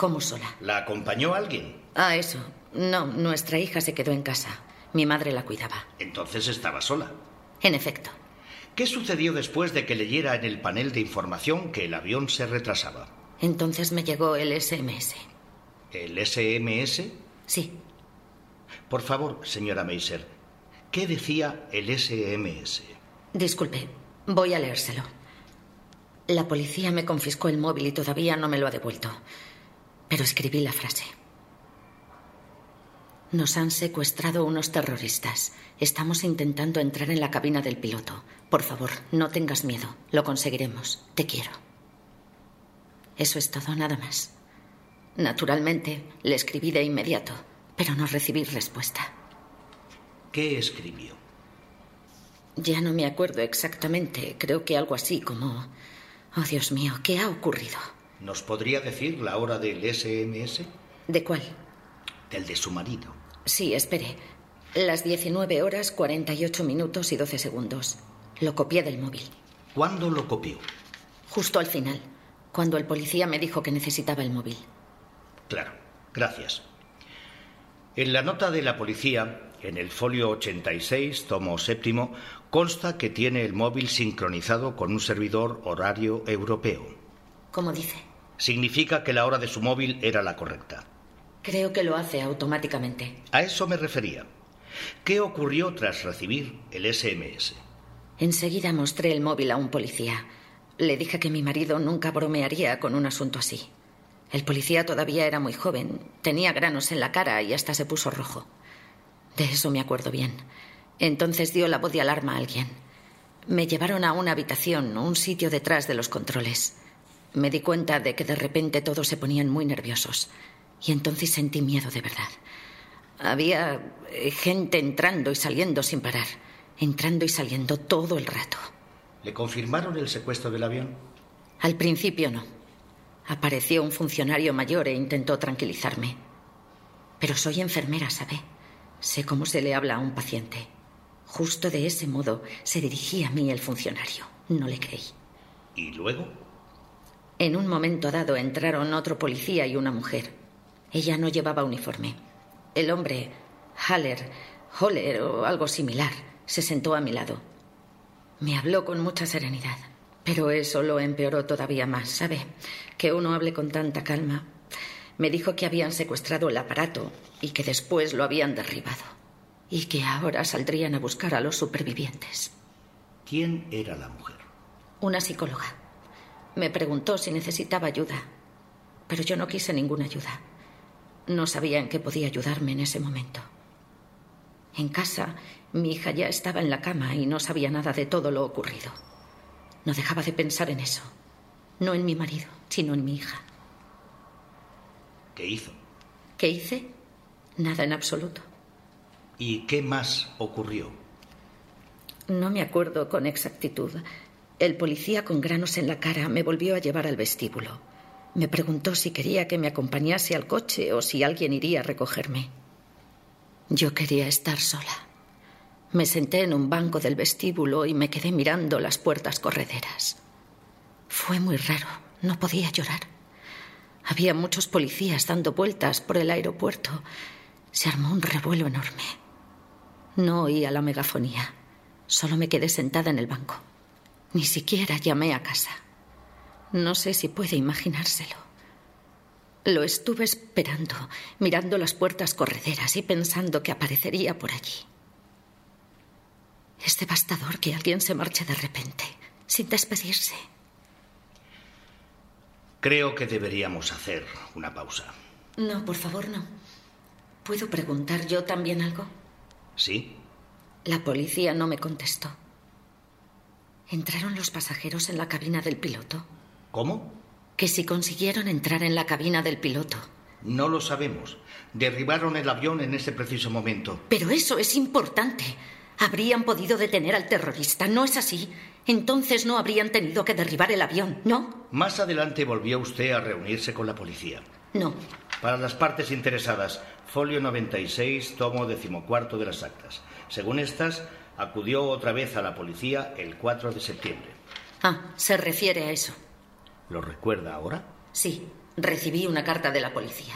¿Cómo sola? ¿La acompañó alguien? Ah, eso. No, nuestra hija se quedó en casa. Mi madre la cuidaba. Entonces estaba sola. En efecto. ¿Qué sucedió después de que leyera en el panel de información que el avión se retrasaba? Entonces me llegó el SMS. ¿El SMS? Sí. Por favor, señora Meiser, ¿qué decía el SMS? Disculpe, voy a leérselo. La policía me confiscó el móvil y todavía no me lo ha devuelto. Pero escribí la frase. Nos han secuestrado unos terroristas. Estamos intentando entrar en la cabina del piloto. Por favor, no tengas miedo. Lo conseguiremos. Te quiero. Eso es todo, nada más. Naturalmente, le escribí de inmediato, pero no recibí respuesta. ¿Qué escribió? Ya no me acuerdo exactamente. Creo que algo así como... Oh, Dios mío, ¿qué ha ocurrido? ¿Nos podría decir la hora del SMS? ¿De cuál? del de su marido. Sí, espere. Las 19 horas 48 minutos y 12 segundos. Lo copié del móvil. ¿Cuándo lo copió? Justo al final, cuando el policía me dijo que necesitaba el móvil. Claro, gracias. En la nota de la policía, en el folio 86, tomo séptimo, consta que tiene el móvil sincronizado con un servidor horario europeo. ¿Cómo dice? Significa que la hora de su móvil era la correcta. Creo que lo hace automáticamente. A eso me refería. ¿Qué ocurrió tras recibir el SMS? Enseguida mostré el móvil a un policía. Le dije que mi marido nunca bromearía con un asunto así. El policía todavía era muy joven, tenía granos en la cara y hasta se puso rojo. De eso me acuerdo bien. Entonces dio la voz de alarma a alguien. Me llevaron a una habitación, un sitio detrás de los controles. Me di cuenta de que de repente todos se ponían muy nerviosos. Y entonces sentí miedo de verdad. Había eh, gente entrando y saliendo sin parar. Entrando y saliendo todo el rato. ¿Le confirmaron el secuestro del avión? Al principio no. Apareció un funcionario mayor e intentó tranquilizarme. Pero soy enfermera, ¿sabe? Sé cómo se le habla a un paciente. Justo de ese modo se dirigía a mí el funcionario. No le creí. ¿Y luego? En un momento dado entraron otro policía y una mujer. Ella no llevaba uniforme. El hombre, Haller, Holler o algo similar, se sentó a mi lado. Me habló con mucha serenidad, pero eso lo empeoró todavía más, ¿sabe? Que uno hable con tanta calma. Me dijo que habían secuestrado el aparato y que después lo habían derribado. Y que ahora saldrían a buscar a los supervivientes. ¿Quién era la mujer? Una psicóloga. Me preguntó si necesitaba ayuda, pero yo no quise ninguna ayuda. No sabía en qué podía ayudarme en ese momento. En casa, mi hija ya estaba en la cama y no sabía nada de todo lo ocurrido. No dejaba de pensar en eso. No en mi marido, sino en mi hija. ¿Qué hizo? ¿Qué hice? Nada en absoluto. ¿Y qué más ocurrió? No me acuerdo con exactitud. El policía con granos en la cara me volvió a llevar al vestíbulo. Me preguntó si quería que me acompañase al coche o si alguien iría a recogerme. Yo quería estar sola. Me senté en un banco del vestíbulo y me quedé mirando las puertas correderas. Fue muy raro, no podía llorar. Había muchos policías dando vueltas por el aeropuerto. Se armó un revuelo enorme. No oía la megafonía. Solo me quedé sentada en el banco. Ni siquiera llamé a casa. No sé si puede imaginárselo. Lo estuve esperando, mirando las puertas correderas y pensando que aparecería por allí. Es devastador que alguien se marche de repente, sin despedirse. Creo que deberíamos hacer una pausa. No, por favor, no. ¿Puedo preguntar yo también algo? ¿Sí? La policía no me contestó. ¿Entraron los pasajeros en la cabina del piloto? ¿Cómo? Que si consiguieron entrar en la cabina del piloto. No lo sabemos. Derribaron el avión en ese preciso momento. Pero eso es importante. Habrían podido detener al terrorista, ¿no es así? Entonces no habrían tenido que derribar el avión, ¿no? Más adelante volvió usted a reunirse con la policía. No. Para las partes interesadas, folio 96, tomo decimocuarto de las actas. Según estas, acudió otra vez a la policía el 4 de septiembre. Ah, se refiere a eso. ¿Lo recuerda ahora? Sí, recibí una carta de la policía.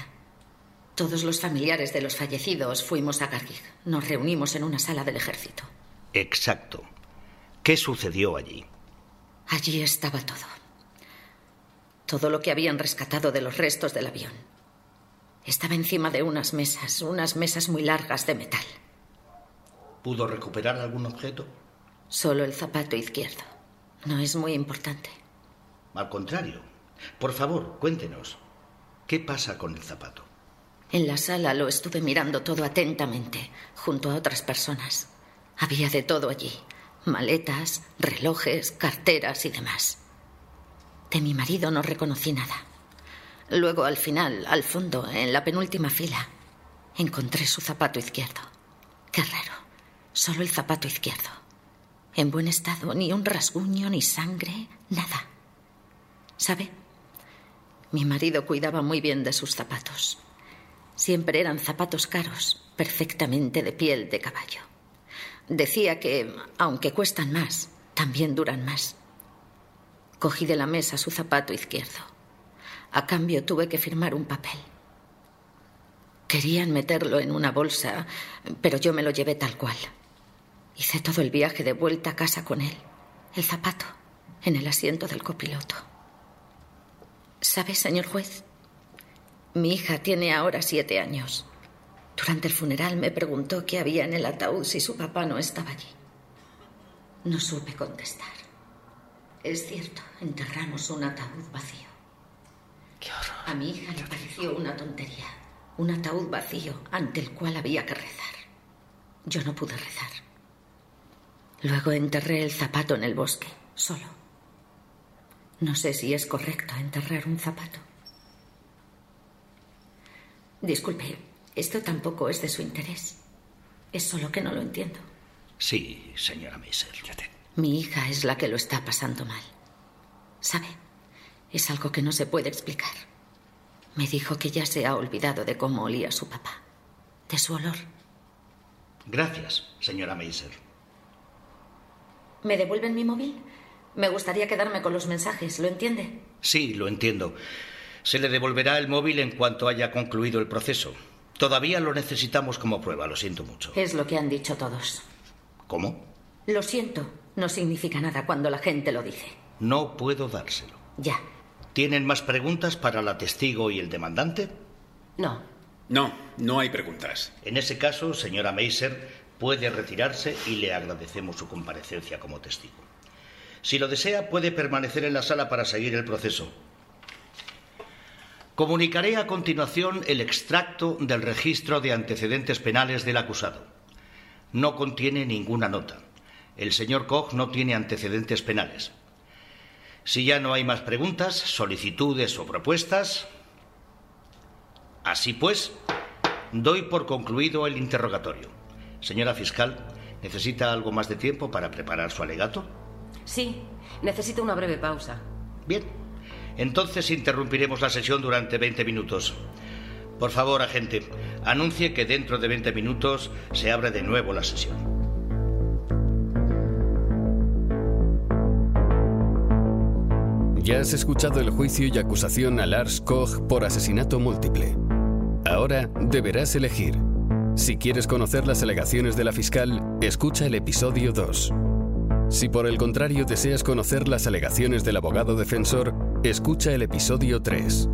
Todos los familiares de los fallecidos fuimos a Gargig. Nos reunimos en una sala del ejército. Exacto. ¿Qué sucedió allí? Allí estaba todo. Todo lo que habían rescatado de los restos del avión. Estaba encima de unas mesas, unas mesas muy largas de metal. ¿Pudo recuperar algún objeto? Solo el zapato izquierdo. No es muy importante. Al contrario. Por favor, cuéntenos. ¿Qué pasa con el zapato? En la sala lo estuve mirando todo atentamente, junto a otras personas. Había de todo allí. Maletas, relojes, carteras y demás. De mi marido no reconocí nada. Luego, al final, al fondo, en la penúltima fila, encontré su zapato izquierdo. Qué raro. Solo el zapato izquierdo. En buen estado, ni un rasguño, ni sangre, nada. ¿Sabe? Mi marido cuidaba muy bien de sus zapatos. Siempre eran zapatos caros, perfectamente de piel de caballo. Decía que, aunque cuestan más, también duran más. Cogí de la mesa su zapato izquierdo. A cambio tuve que firmar un papel. Querían meterlo en una bolsa, pero yo me lo llevé tal cual. Hice todo el viaje de vuelta a casa con él, el zapato, en el asiento del copiloto. ¿Sabe, señor juez? Mi hija tiene ahora siete años. Durante el funeral me preguntó qué había en el ataúd si su papá no estaba allí. No supe contestar. Es cierto, enterramos un ataúd vacío. Qué horror. A mi hija le pareció una tontería. Un ataúd vacío ante el cual había que rezar. Yo no pude rezar. Luego enterré el zapato en el bosque, solo. No sé si es correcto enterrar un zapato. Disculpe, esto tampoco es de su interés. Es solo que no lo entiendo. Sí, señora Maser. Mi hija es la que lo está pasando mal. ¿Sabe? Es algo que no se puede explicar. Me dijo que ya se ha olvidado de cómo olía su papá, de su olor. Gracias, señora Maser. ¿Me devuelven mi móvil? Me gustaría quedarme con los mensajes, ¿lo entiende? Sí, lo entiendo. Se le devolverá el móvil en cuanto haya concluido el proceso. Todavía lo necesitamos como prueba, lo siento mucho. Es lo que han dicho todos. ¿Cómo? Lo siento, no significa nada cuando la gente lo dice. No puedo dárselo. Ya. ¿Tienen más preguntas para la testigo y el demandante? No. No, no hay preguntas. En ese caso, señora Meiser, puede retirarse y le agradecemos su comparecencia como testigo. Si lo desea, puede permanecer en la sala para seguir el proceso. Comunicaré a continuación el extracto del registro de antecedentes penales del acusado. No contiene ninguna nota. El señor Koch no tiene antecedentes penales. Si ya no hay más preguntas, solicitudes o propuestas. Así pues, doy por concluido el interrogatorio. Señora fiscal, ¿necesita algo más de tiempo para preparar su alegato? Sí, necesito una breve pausa. Bien. Entonces interrumpiremos la sesión durante 20 minutos. Por favor, agente, anuncie que dentro de 20 minutos se abre de nuevo la sesión. Ya has escuchado el juicio y acusación a Lars Koch por asesinato múltiple. Ahora deberás elegir. Si quieres conocer las alegaciones de la fiscal, escucha el episodio 2. Si por el contrario deseas conocer las alegaciones del abogado defensor, escucha el episodio 3.